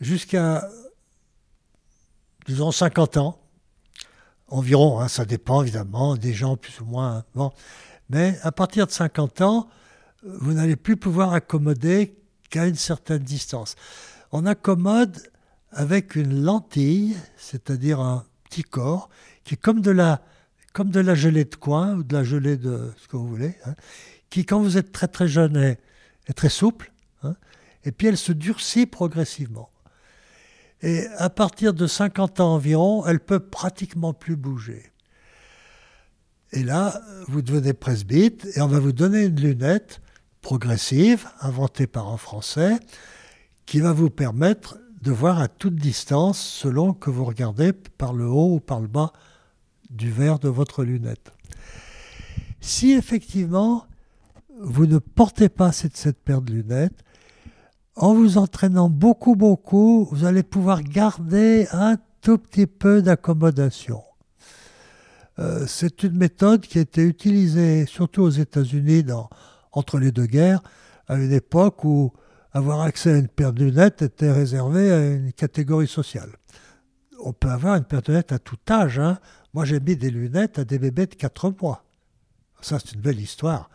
jusqu'à, disons, 50 ans environ. Hein, ça dépend évidemment des gens plus ou moins. Bon. Mais à partir de 50 ans, vous n'allez plus pouvoir accommoder qu'à une certaine distance. On accommode avec une lentille, c'est-à-dire un petit corps, qui est comme de la, comme de la gelée de coin ou de la gelée de ce que vous voulez, hein, qui, quand vous êtes très très jeune, est, très souple, hein, et puis elle se durcit progressivement. Et à partir de 50 ans environ, elle peut pratiquement plus bouger. Et là, vous devenez presbyte et on va vous donner une lunette progressive, inventée par un Français, qui va vous permettre de voir à toute distance selon que vous regardez par le haut ou par le bas du verre de votre lunette. Si effectivement vous ne portez pas cette, cette paire de lunettes, en vous entraînant beaucoup, beaucoup, vous allez pouvoir garder un tout petit peu d'accommodation. Euh, c'est une méthode qui a été utilisée surtout aux États-Unis entre les deux guerres, à une époque où avoir accès à une paire de lunettes était réservé à une catégorie sociale. On peut avoir une paire de lunettes à tout âge. Hein. Moi, j'ai mis des lunettes à des bébés de 4 mois. Ça, c'est une belle histoire.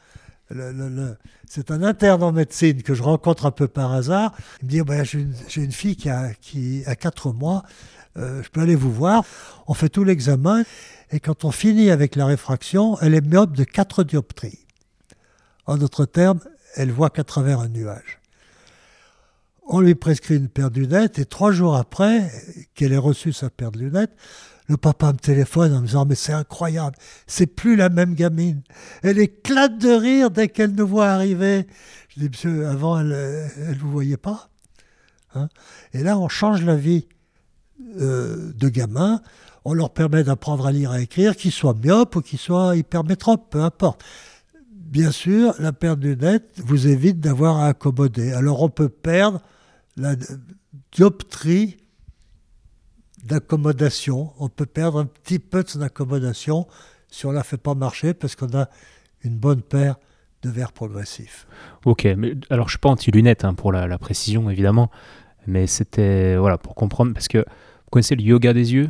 C'est un interne en médecine que je rencontre un peu par hasard. Il me dit, oh, ben, j'ai, une, fille qui a, qui a 4 mois, euh, je peux aller vous voir. On fait tout l'examen et quand on finit avec la réfraction, elle est myope de 4 dioptries. En d'autres termes, elle voit qu'à travers un nuage. On lui prescrit une paire de lunettes et trois jours après qu'elle ait reçu sa paire de lunettes, le papa me téléphone en me disant Mais c'est incroyable, c'est plus la même gamine. Elle éclate de rire dès qu'elle nous voit arriver. Je dis Monsieur, avant, elle ne vous voyait pas. Hein et là, on change la vie euh, de gamins. On leur permet d'apprendre à lire et à écrire, qu'ils soient myopes ou qu'ils soient hypermétropes, peu importe. Bien sûr, la paire de lunettes vous évite d'avoir à accommoder. Alors on peut perdre la dioptrie d'accommodation. On peut perdre un petit peu de son accommodation si on ne la fait pas marcher parce qu'on a une bonne paire de verres progressifs. Ok, mais alors je suis pas anti-lunettes hein, pour la, précision évidemment, mais c'était voilà pour comprendre parce que vous connaissez le yoga des yeux?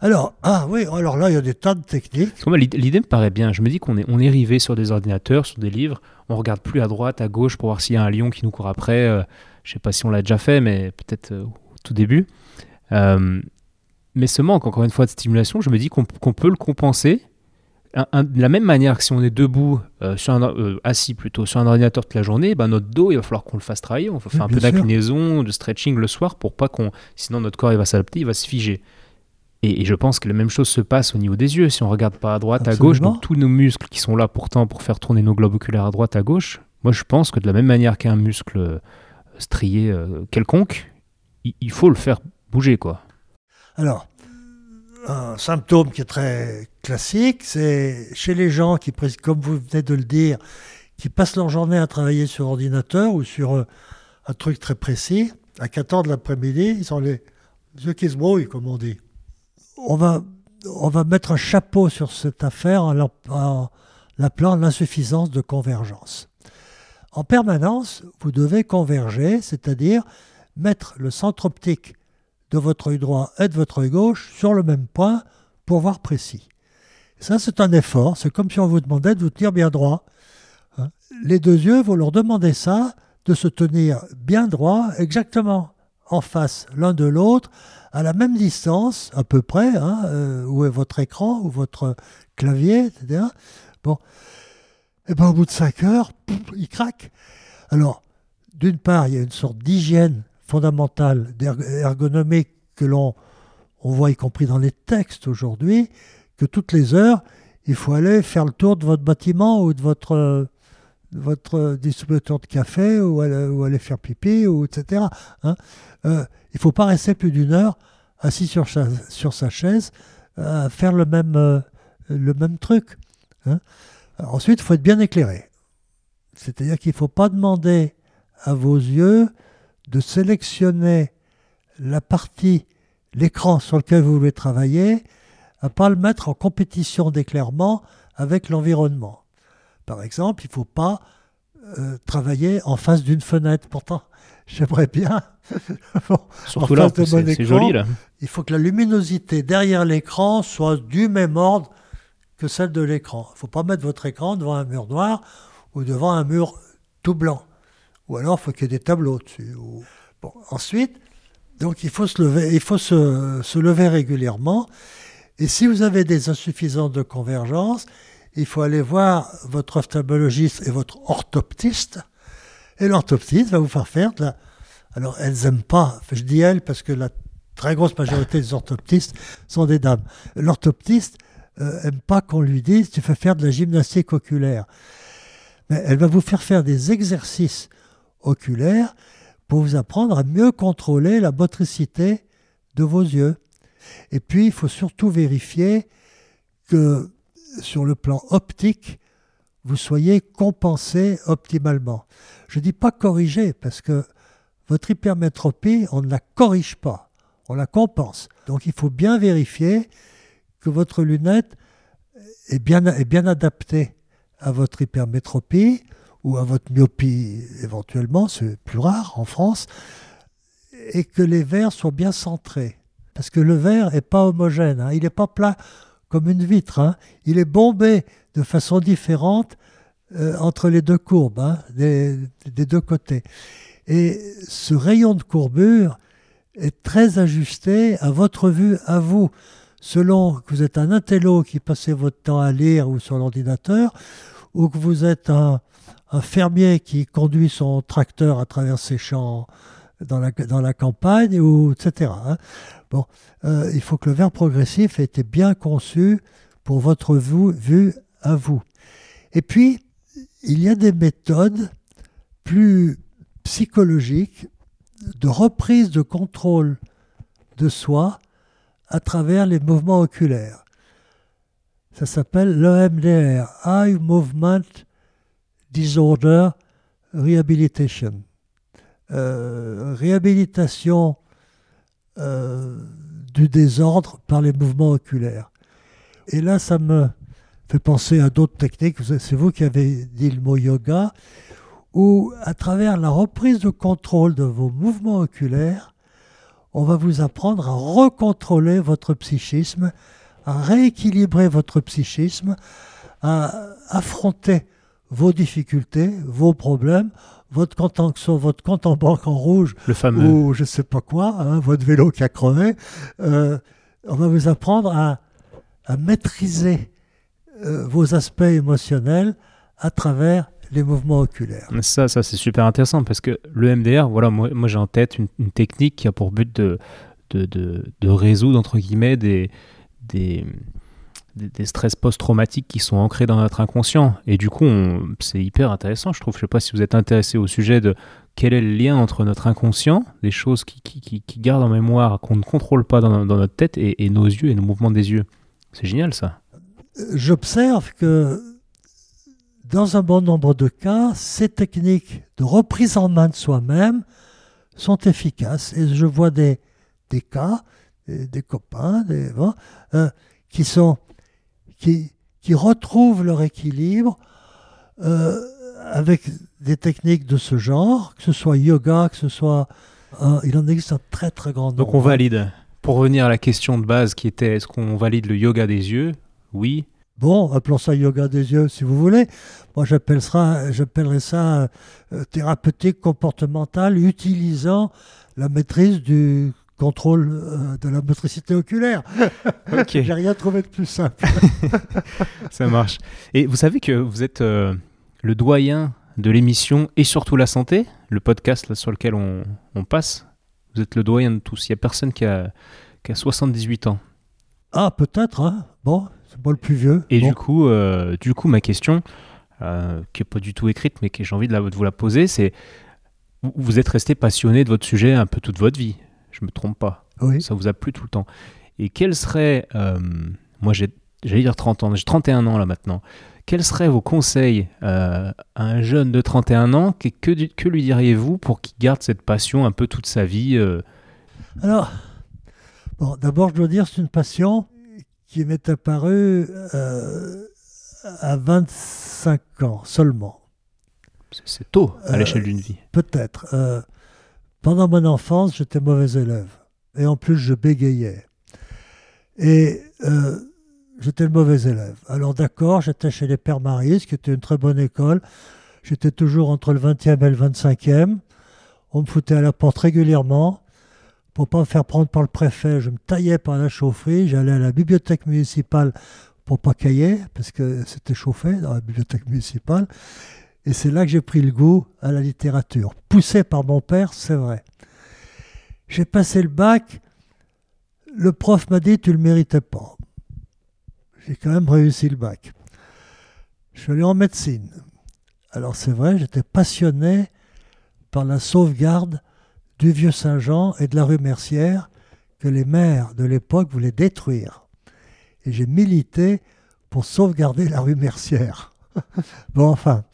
Alors, ah oui, alors là, il y a des tas de techniques. L'idée me paraît bien. Je me dis qu'on est, on est rivé sur des ordinateurs, sur des livres. On regarde plus à droite, à gauche pour voir s'il y a un lion qui nous court après. Euh, je sais pas si on l'a déjà fait, mais peut-être euh, au tout début. Euh, mais ce manque, encore une fois, de stimulation, je me dis qu'on peut le compenser. de la même manière que si on est debout, euh, sur un, assis plutôt, sur un ordinateur toute la journée, ben notre dos, il va falloir qu'on le fasse travailler. On va faire un peu d'inclinaison, de stretching le soir pour pas qu'on. Sinon, notre corps, il va s'adapter, il va se figer. Et, je pense que la même chose se passe au niveau des yeux. Si on regarde pas à droite, à gauche, donc tous nos muscles qui sont là pourtant pour faire tourner nos globes oculaires à droite, à gauche, moi je pense que de la même manière qu'un muscle strié euh, quelconque, il, faut le faire bouger, quoi. Alors, un symptôme qui est très classique, c'est chez les gens qui, comme vous venez de le dire, qui passent leur journée à travailler sur ordinateur ou sur euh, un truc très précis, à 14 de l'après-midi, ils ont les yeux qui se brouillent, comme on dit. On va, on va mettre un chapeau sur cette affaire en l'appelant l'insuffisance de convergence. En permanence, vous devez converger, c'est-à-dire mettre le centre optique de votre œil droit et de votre œil gauche sur le même point pour voir précis. ça, c'est un effort. C'est comme si on vous demandait de vous tenir bien droit. Hein? Les deux yeux, vous leur demandez ça, de se tenir bien droit, exactement en face l'un de l'autre, à la même distance, à peu près, hein, euh, où est votre écran ou votre clavier, etc. Bon, et bien au bout de 5 heures, il craque. Alors, d'une part, il y a une sorte d'hygiène fondamentale, ergonomique que l'on on voit y compris dans les textes aujourd'hui, que toutes les heures, il faut aller faire le tour de votre bâtiment ou de votre, votre distributeur de café ou aller, faire pipi, etc. Hein. Euh, il ne faut pas rester plus d'une heure assis sur sa, sur sa chaise à faire le même, euh, le même truc. Hein ensuite, il faut être bien éclairé. C'est-à-dire qu'il ne faut pas demander à vos yeux de sélectionner la partie, l'écran sur lequel vous voulez travailler, à pas le mettre en compétition d'éclairement avec l'environnement. Par exemple, il ne faut pas euh, travailler en face d'une fenêtre. Pourtant, j'aimerais bien. Surtout là, c'est joli là. Il faut que la luminosité derrière l'écran soit du même ordre que celle de l'écran. Il ne faut pas mettre votre écran devant un mur noir ou devant un mur tout blanc. Ou alors, il faut qu'il y ait des tableaux dessus. Bon, ensuite, donc il faut se lever, régulièrement. Et si vous avez des insuffisances de convergence, il faut aller voir votre ophtalmologiste et votre orthoptiste. Et l'orthoptiste va vous faire faire de la... Alors, elles n'aiment pas, je dis elles parce que la très grosse majorité des orthoptistes sont des dames. L'orthoptiste euh, pas qu'on lui dise tu fais faire de la gymnastique oculaire. Mais elle va vous faire faire des exercices oculaires pour vous apprendre à mieux contrôler la motricité de vos yeux. Et puis, il faut surtout vérifier que sur le plan optique, vous soyez compensé optimalement. Je ne dis pas corriger, parce que votre hypermétropie, on ne la corrige pas, on la compense. Donc il faut bien vérifier que votre lunette est bien adaptée à votre hypermétropie ou à votre myopie éventuellement, c'est plus rare en France, et que les verres soient bien centrés. Parce que le verre n'est pas homogène, hein. il n'est pas plat comme une vitre, hein. il est bombé de façon différente euh, entre les deux courbes, hein, des, des, deux côtés. Et ce rayon de courbure est très ajusté à votre vue, à vous. Selon que vous êtes un intello qui passez votre temps à lire ou sur l'ordinateur, ou que vous êtes un, un fermier qui conduit son tracteur à travers ses champs dans la, dans la campagne, ou, etc. Hein. Bon, euh, il faut que le verbe progressif ait été bien conçu pour votre vue, vue à vous. Et puis, il y a des méthodes plus psychologiques de reprise de contrôle de soi à travers les mouvements oculaires. Ça s'appelle l'EMDR, Eye Movement Disorder Rehabilitation. Euh, réhabilitation euh, du désordre par les mouvements oculaires. Et là, ça me fait penser à d'autres techniques. C'est vous qui avez dit le mot yoga, où à travers la reprise de contrôle de vos mouvements oculaires, on va vous apprendre à recontrôler votre psychisme, à rééquilibrer votre psychisme, à affronter vos difficultés, vos problèmes, votre compte en, votre compte en banque en rouge, le fameux. ou je ne sais pas quoi, hein, votre vélo qui a crevé. Euh, on va vous apprendre à, à maîtriser euh, vos aspects émotionnels à travers les mouvements oculaires. Ça, ça c'est super intéressant parce que le MDR, voilà, moi, moi j'ai en tête une, une, technique qui a pour but de, de, de, de résoudre entre guillemets des, des, des, stress post-traumatiques qui sont ancrés dans notre inconscient. Et du coup, c'est hyper intéressant, je trouve. Je ne sais pas si vous êtes intéressé au sujet de quel est le lien entre notre inconscient, des choses qui, qui, qui, gardent en mémoire, qu'on ne contrôle pas dans, notre tête, et, nos yeux et nos mouvements des yeux. C'est génial ça. J'observe que dans un bon nombre de cas, ces techniques de reprise en main de soi-même sont efficaces. Et je vois des, des cas, des, copains, des, euh, qui sont qui, qui retrouvent leur équilibre euh, avec des techniques de ce genre, que ce soit yoga, que ce soit... Euh, il en existe un très très grand nombre. Donc on valide. Pour revenir à la question de base qui était est-ce qu'on valide le yoga des yeux? Oui. Bon, appelons ça yoga des yeux si vous voulez. Moi j'appellerais ça euh, thérapeutique comportementale utilisant la maîtrise du contrôle euh, de la motricité oculaire. Ok. J'ai rien trouvé de plus simple. Ça marche. Et vous savez que vous êtes euh, le doyen de l'émission et surtout la santé, le podcast là, sur lequel on, on, passe. Vous êtes le doyen de tous. Il n'y a personne qui a, qui a 78 ans. Ah, peut-être. Hein bon, c'est pas le plus vieux. Et bon. du, coup, euh, du coup, ma question, qui n'est pas du tout écrite, mais que j'ai envie de, la, de vous la poser, c'est vous êtes resté passionné de votre sujet un peu toute votre vie je me trompe pas. Oui. Ça vous a plu tout le temps. Et quel serait, euh, moi j'ai, j'allais dire 30 ans, j'ai 31 ans là maintenant, quels seraient vos conseils euh, à un jeune de 31 ans que, que, que lui diriez-vous pour qu'il garde cette passion un peu toute sa vie euh... Alors, bon, d'abord je dois dire c'est une passion qui m'est apparue à 25 ans seulement. C'est tôt à l'échelle d'une vie. Peut-être. Pendant mon enfance, j'étais mauvais élève. Et en plus, je bégayais. Et euh, j'étais le mauvais élève. Alors d'accord, j'étais chez les Pères Maris, qui était une très bonne école. J'étais toujours entre le 20e et le 25e. On me foutait à la porte régulièrement pour pas me faire prendre par le préfet. Je me taillais par la chaufferie. J'allais à la bibliothèque municipale pour pas cailler, parce que c'était chauffé dans la bibliothèque municipale. Et c'est là que j'ai pris le goût à la littérature. Poussé par mon père, c'est vrai. J'ai passé le bac. Le prof m'a dit Tu le méritais pas. J'ai quand même réussi le bac. Je suis allé en médecine. Alors c'est vrai, j'étais passionné par la sauvegarde du vieux Saint-Jean et de la rue Mercière que les maires de l'époque voulaient détruire. Et j'ai milité pour sauvegarder la rue Mercière. bon, enfin,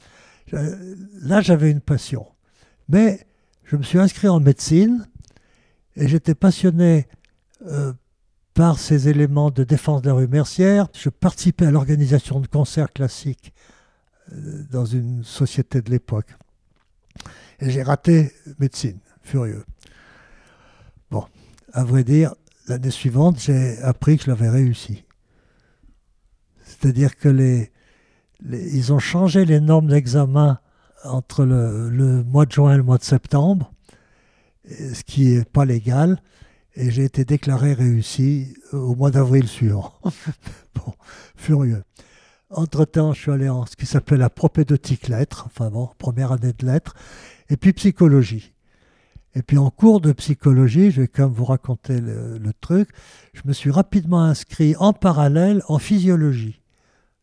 là j'avais une passion. Mais je me suis inscrit en médecine et j'étais passionné euh, par ces éléments de défense de la rue Mercière. Je participais à l'organisation de concerts classiques euh, dans une société de l'époque. Et j'ai raté médecine, furieux. Bon, à vrai dire, l'année suivante, j'ai appris que je l'avais réussi. C'est-à-dire que les, ils ont changé les normes d'examen entre le, mois de juin et le mois de septembre, ce qui n'est pas légal et j'ai été déclaré réussi au mois d'avril suivant. bon, furieux. Entre-temps, je suis allé en ce qui s'appelait la propédeutique lettres, enfin bon, première année de lettres, et puis psychologie. Et puis en cours de psychologie, je vais quand même vous raconter le truc, je me suis rapidement inscrit en parallèle en physiologie.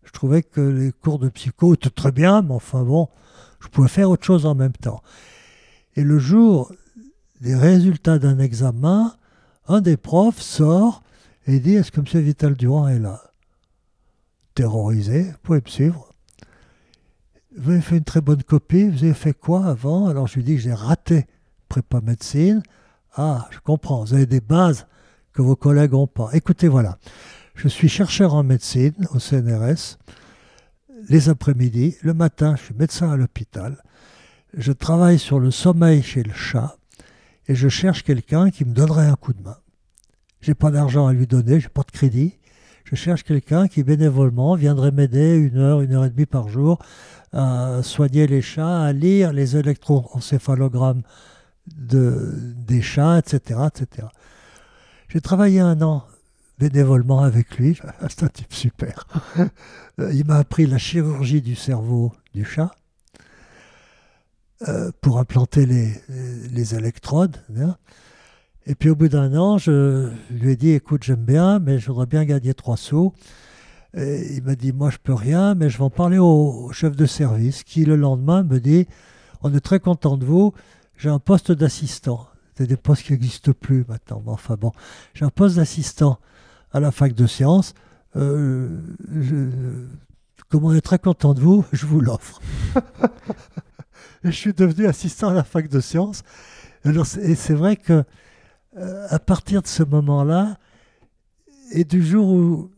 Je trouvais que les cours de psycho étaient très bien, mais enfin bon, je pouvais faire autre chose en même temps. Et le jour des résultats d'un examen, un des profs sort et dit Est-ce que M. Vital Durand est là? Terrorisé, vous pouvez me suivre. Vous avez fait une très bonne copie, vous avez fait quoi avant? Alors je lui dis j'ai raté prépa médecine. Ah, je comprends, vous avez des bases que vos collègues n'ont pas. Écoutez, voilà, je suis chercheur en médecine au CNRS. Les après-midi, le matin, je suis médecin à l'hôpital. Je travaille sur le sommeil chez le chat et je cherche quelqu'un qui me donnerait un coup de main. J'ai pas d'argent à lui donner, j'ai pas de crédit. Je cherche quelqu'un qui bénévolement viendrait m'aider une heure, une heure et demie par jour à soigner les chats, à lire les électroencéphalogrammes de, des chats, etc., etc. J'ai travaillé un an bénévolement avec lui. C'est un type super. Il m'a appris la chirurgie du cerveau du chat. Euh, pour implanter les, les électrodes. Hein. Et puis au bout d'un an, je lui ai dit, écoute, j'aime bien, mais je voudrais bien gagner trois sous. Il m'a dit, moi je peux rien, mais je vais en parler au, chef de service, qui le lendemain me dit, on est très content de vous, j'ai un poste d'assistant. C'est des postes qui n'existent plus maintenant, mais enfin bon, j'ai un poste d'assistant à la fac de sciences. Euh, comme on est très content de vous, je vous l'offre. je suis devenu assistant à la fac de sciences. et c'est vrai que euh, à partir de ce moment-là, et du jour où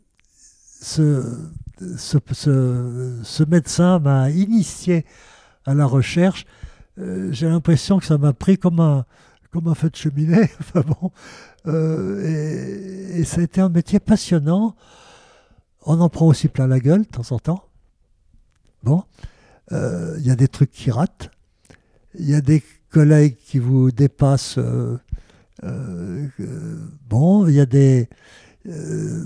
ce, ce, médecin m'a initié à la recherche, euh, j'ai l'impression que ça m'a pris comme un, comme un feu de cheminée. enfin bon, euh, et, ça a été un métier passionnant. On en prend aussi plein la gueule de temps en temps. Bon, il y a des trucs qui ratent il y a des collègues qui vous dépassent. Euh, euh, bon, il y, a des, euh,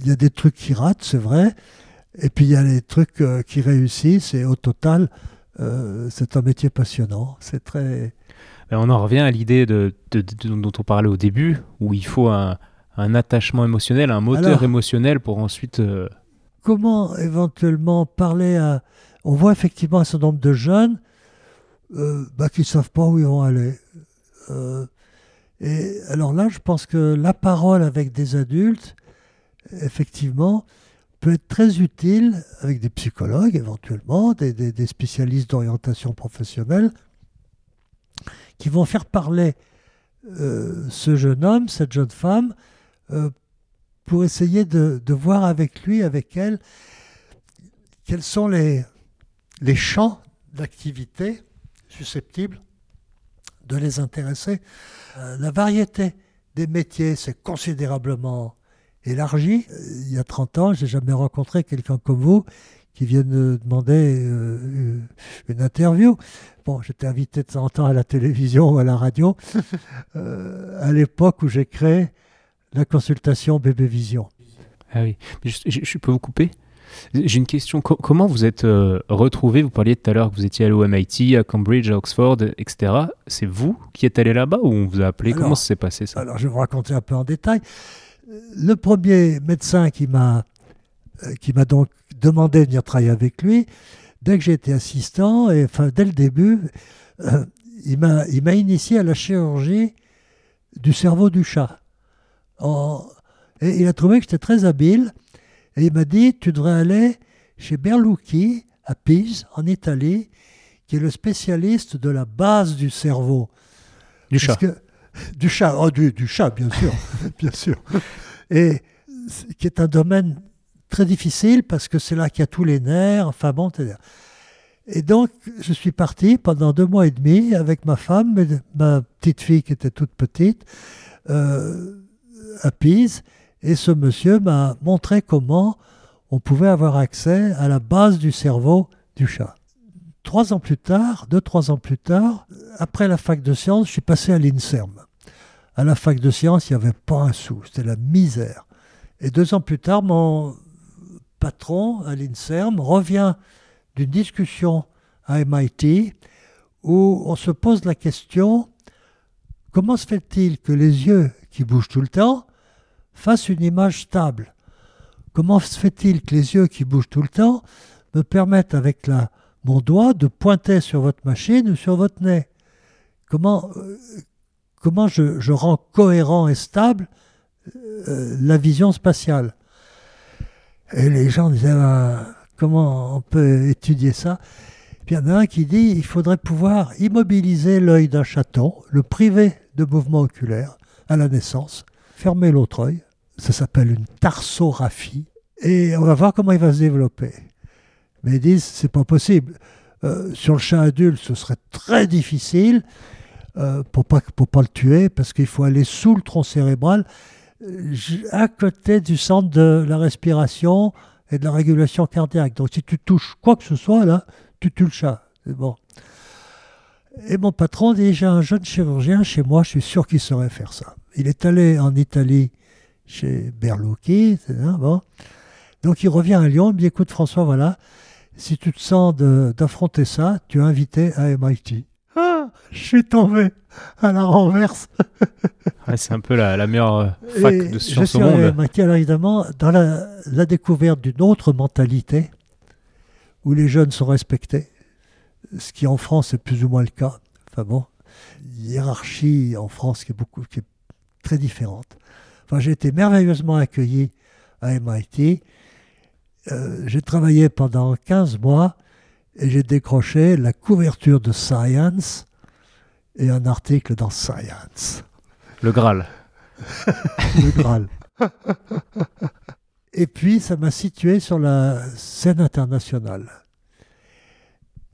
il y a des trucs qui ratent, c'est vrai. Et puis il y a les trucs qui réussissent. Et au total, c'est un métier passionnant. C'est très. On en revient à l'idée de, dont on parlait au début, où il faut un, attachement émotionnel, un moteur émotionnel pour ensuite. Comment éventuellement parler à. On voit effectivement un certain nombre de jeunes euh, bah, qui ne savent pas où ils vont aller. Euh, et alors là, je pense que la parole avec des adultes, effectivement, peut être très utile avec des psychologues éventuellement, des, des, spécialistes d'orientation professionnelle, qui vont faire parler euh, ce jeune homme, cette jeune femme, pour essayer de, voir avec lui, avec elle, quels sont les, champs d'activité susceptibles de les intéresser. Euh, la variété des métiers s'est considérablement élargie. Euh, il y a 30 ans, j'ai jamais rencontré quelqu'un comme vous qui vienne demander euh, une interview. Bon, j'étais invité de temps en temps à la télévision ou à la radio, à l'époque où j'ai créé la consultation Bébé Vision. Ah oui, je peux vous couper? J'ai une question. comment vous êtes euh, retrouvé Vous parliez tout à l'heure que vous étiez allé au MIT, à Cambridge, à Oxford, etc. C'est vous qui êtes allé là-bas ou on vous a appelé? Comment ça s'est passé ça? Alors, je vais vous raconter un peu en détail. Le premier médecin qui m'a euh, qui m'a donc demandé de venir travailler avec lui, dès que j'ai été assistant, et enfin dès le début, euh, il m'a initié à la chirurgie du cerveau du chat. En- et il a trouvé que j'étais très habile, et il m'a dit, tu devrais aller chez Berlucchi, à Pise, en Italie, qui est le spécialiste de la base du cerveau. Du Parce chat. que- du chat, oh, du, du chat, bien sûr, bien sûr. Et qui est un domaine très difficile parce que c'est là qu'il y a tous les nerfs. Enfin bon, t'es- et donc je suis parti pendant deux mois et demi avec ma femme, ma petite fille qui était toute petite, euh, à Pise. Et ce monsieur m'a montré comment on pouvait avoir accès à la base du cerveau du chat. Trois ans plus tard, deux, trois ans plus tard, après la fac de sciences, je suis passé à l'INSERM. À la fac de sciences, il n'y avait pas un sou, c'était la misère. Et deux ans plus tard, mon patron à l'INSERM revient d'une discussion à MIT où on se pose la question comment se fait-il que les yeux qui bougent tout le temps fassent une image stable? Comment se fait-il que les yeux qui bougent tout le temps me permettent avec mon doigt de pointer sur votre machine ou sur votre nez? Comment, euh, je rends cohérent et stable euh, la vision spatiale? Et les gens disaient Ah, comment on peut étudier ça? Il y en a un qui dit il faudrait pouvoir immobiliser l'œil d'un chaton, le priver de mouvement oculaire à la naissance, fermer l'autre œil. Ça s'appelle une tarsographie. Et on va voir comment il va se développer. Mais ils disent c'est pas possible. Euh, sur le chat adulte, ce serait très difficile euh, pour pas pour pas le tuer parce qu'il faut aller sous le tronc cérébral, à côté du centre de la respiration et de la régulation cardiaque. Donc si tu touches quoi que ce soit là, tu tues le chat. C'est bon. Et mon patron dit j'ai un jeune chirurgien chez moi, je suis sûr qu'il saurait faire ça. Il est allé en Italie chez Berlucchi, bon. Donc il revient à Lyon, il me dit écoute François, voilà, si tu te sens d'affronter ça, tu es invité à MIT. Je suis tombé à la renverse. Ouais, c'est un peu la, la meilleure euh, fac Et de je sciences suis au monde. MIT, alors évidemment, dans la, la découverte d'une autre mentalité, où les jeunes sont respectés, ce qui en France est plus ou moins le cas. Enfin bon, hiérarchie en France qui est, beaucoup, qui est très différente. Enfin, j'ai été merveilleusement accueilli à MIT. Euh, j'ai travaillé pendant 15 mois et j'ai décroché la couverture de Science et un article dans Science Le Graal. le Graal. Et puis, ça m'a situé sur la scène internationale.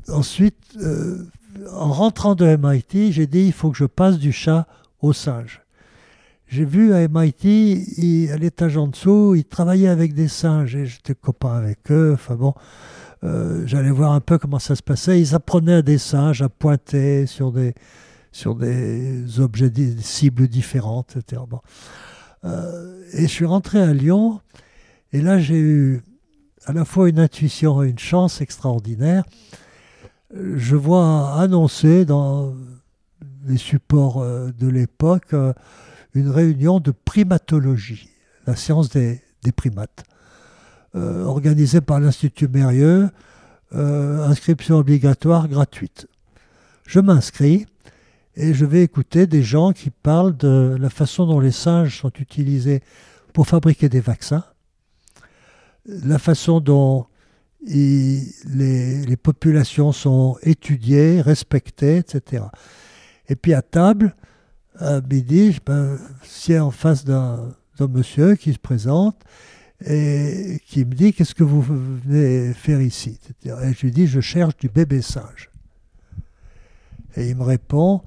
Ensuite, euh, en rentrant de MIT, j'ai dit il faut que je passe du chat au singe. J'ai vu à MIT, il- à l'étage en dessous, ils travaillaient avec des singes et j'étais copain avec eux. Enfin bon, euh, j'allais voir un peu comment ça se passait. Ils apprenaient à des singes à pointer sur des, sur des objets, des cibles différentes, etc. Euh, et je suis rentré à Lyon, et là j'ai eu à la fois une intuition et une chance extraordinaire. Je vois annoncer dans les supports euh, de l'époque euh, une réunion de primatologie, la science des, primates, organisée par l'Institut Mérieux, inscription obligatoire gratuite. Je m'inscris et je vais écouter des gens qui parlent de la façon dont les singes sont utilisés pour fabriquer des vaccins, la façon dont les, populations sont étudiées, respectées, etc. Et puis à table, à midi, je me sieds en face d'un monsieur qui se présente et qui me dit qu'est-ce que vous venez faire ici. Et je lui dis je cherche du bébé singe. Et il me répond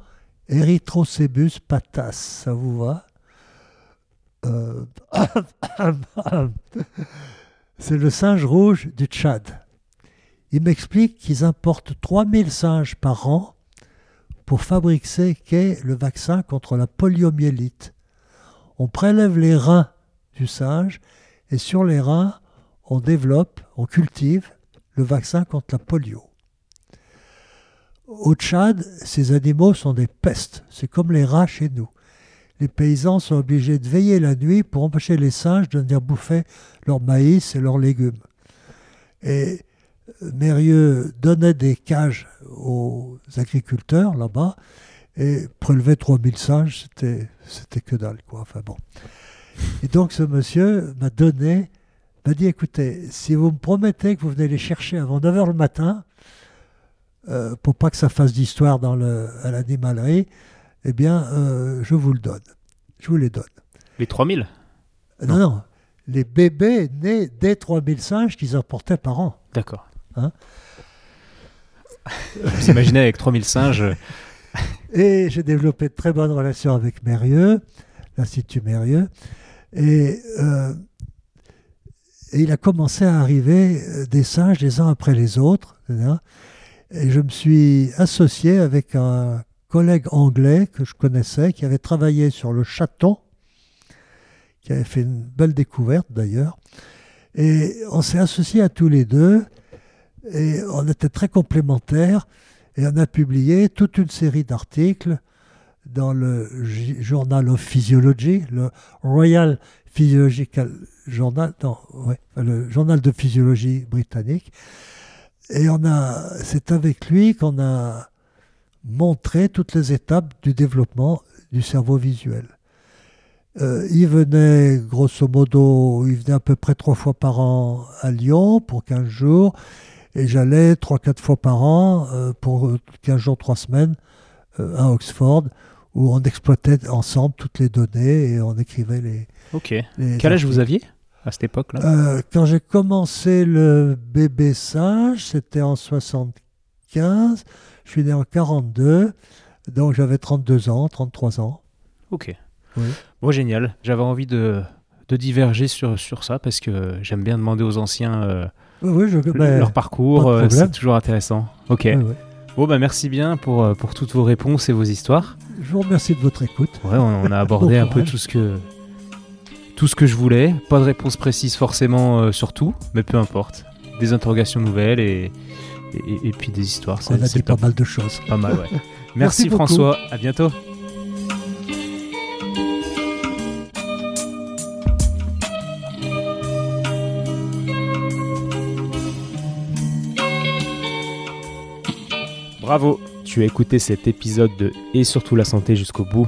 Erythrocebus patas, ça vous va? Euh, C'est le singe rouge du Tchad. Il m'explique qu'ils importent 3000 singes par an pour fabriquer le vaccin contre la poliomyélite. On prélève les reins du singe et sur les reins, on développe, on cultive le vaccin contre la polio. Au Tchad, ces animaux sont des pestes. C'est comme les rats chez nous. Les paysans sont obligés de veiller la nuit pour empêcher les singes de venir bouffer leur maïs et leurs légumes. Et Mérieux donnait des cages aux agriculteurs là-bas et prélevait 3000 singes, c'était, c'était que dalle, quoi. Enfin bon. Et donc ce monsieur m'a donné, m'a dit écoutez, si vous me promettez que vous venez les chercher avant 9h le matin, euh, pour pas que ça fasse d'histoire dans le, à l'animalerie, eh bien, euh, je vous le donne. Je vous les donne. Les 3000 Non, non. Les bébés nés des 3000 singes qu'ils apportaient par an. D'accord. Hein? Vous imaginez avec 3000 singes. Et j'ai développé de très bonnes relations avec Mérieux, l'Institut Mérieux. Et, euh, et il a commencé à arriver euh, des singes les uns après les autres. hein. Et je me suis associé avec un collègue anglais que je connaissais, qui avait travaillé sur le chaton, qui avait fait une belle découverte d'ailleurs. Et on s'est associés à tous les deux, et on était très complémentaires, et on a publié toute une série d'articles dans le Journal of Physiology, le Royal Physiological Journal, non, le journal de physiologie britannique. Et on a, c'est avec lui qu'on a montré toutes les étapes du développement du cerveau visuel. Euh, il venait, grosso modo, il venait à peu près trois fois par an à Lyon pour 15 jours, et j'allais trois, quatre fois par an euh, pour 15 jours, trois semaines euh, à Oxford, où on exploitait ensemble toutes les données et on écrivait les. Ok. les Quel âge vous aviez? À cette époque-là Euh, quand j'ai commencé le bébé singe, c'était en 75. Je suis né en 42. Donc j'avais 32 ans, 33 ans. Ok. Oui. Bon, génial. J'avais envie de, de diverger sur, sur ça parce que j'aime bien demander aux anciens euh, Oui, je, ben, leur parcours. euh, c'est toujours intéressant. Ok. oui, oui. Bon, bah merci bien pour, euh, pour toutes vos réponses et vos histoires. Je vous remercie de votre écoute. Ouais, on, on a abordé un peu tout ce que tout ce que je voulais. Pas de réponse précise forcément euh, sur tout, mais peu importe. Des interrogations nouvelles et, et, et puis des histoires. On a dit pas mal de choses. Pas mal, ouais. Merci. François. À bientôt. Bravo, tu as écouté cet épisode de Et surtout la santé jusqu'au bout.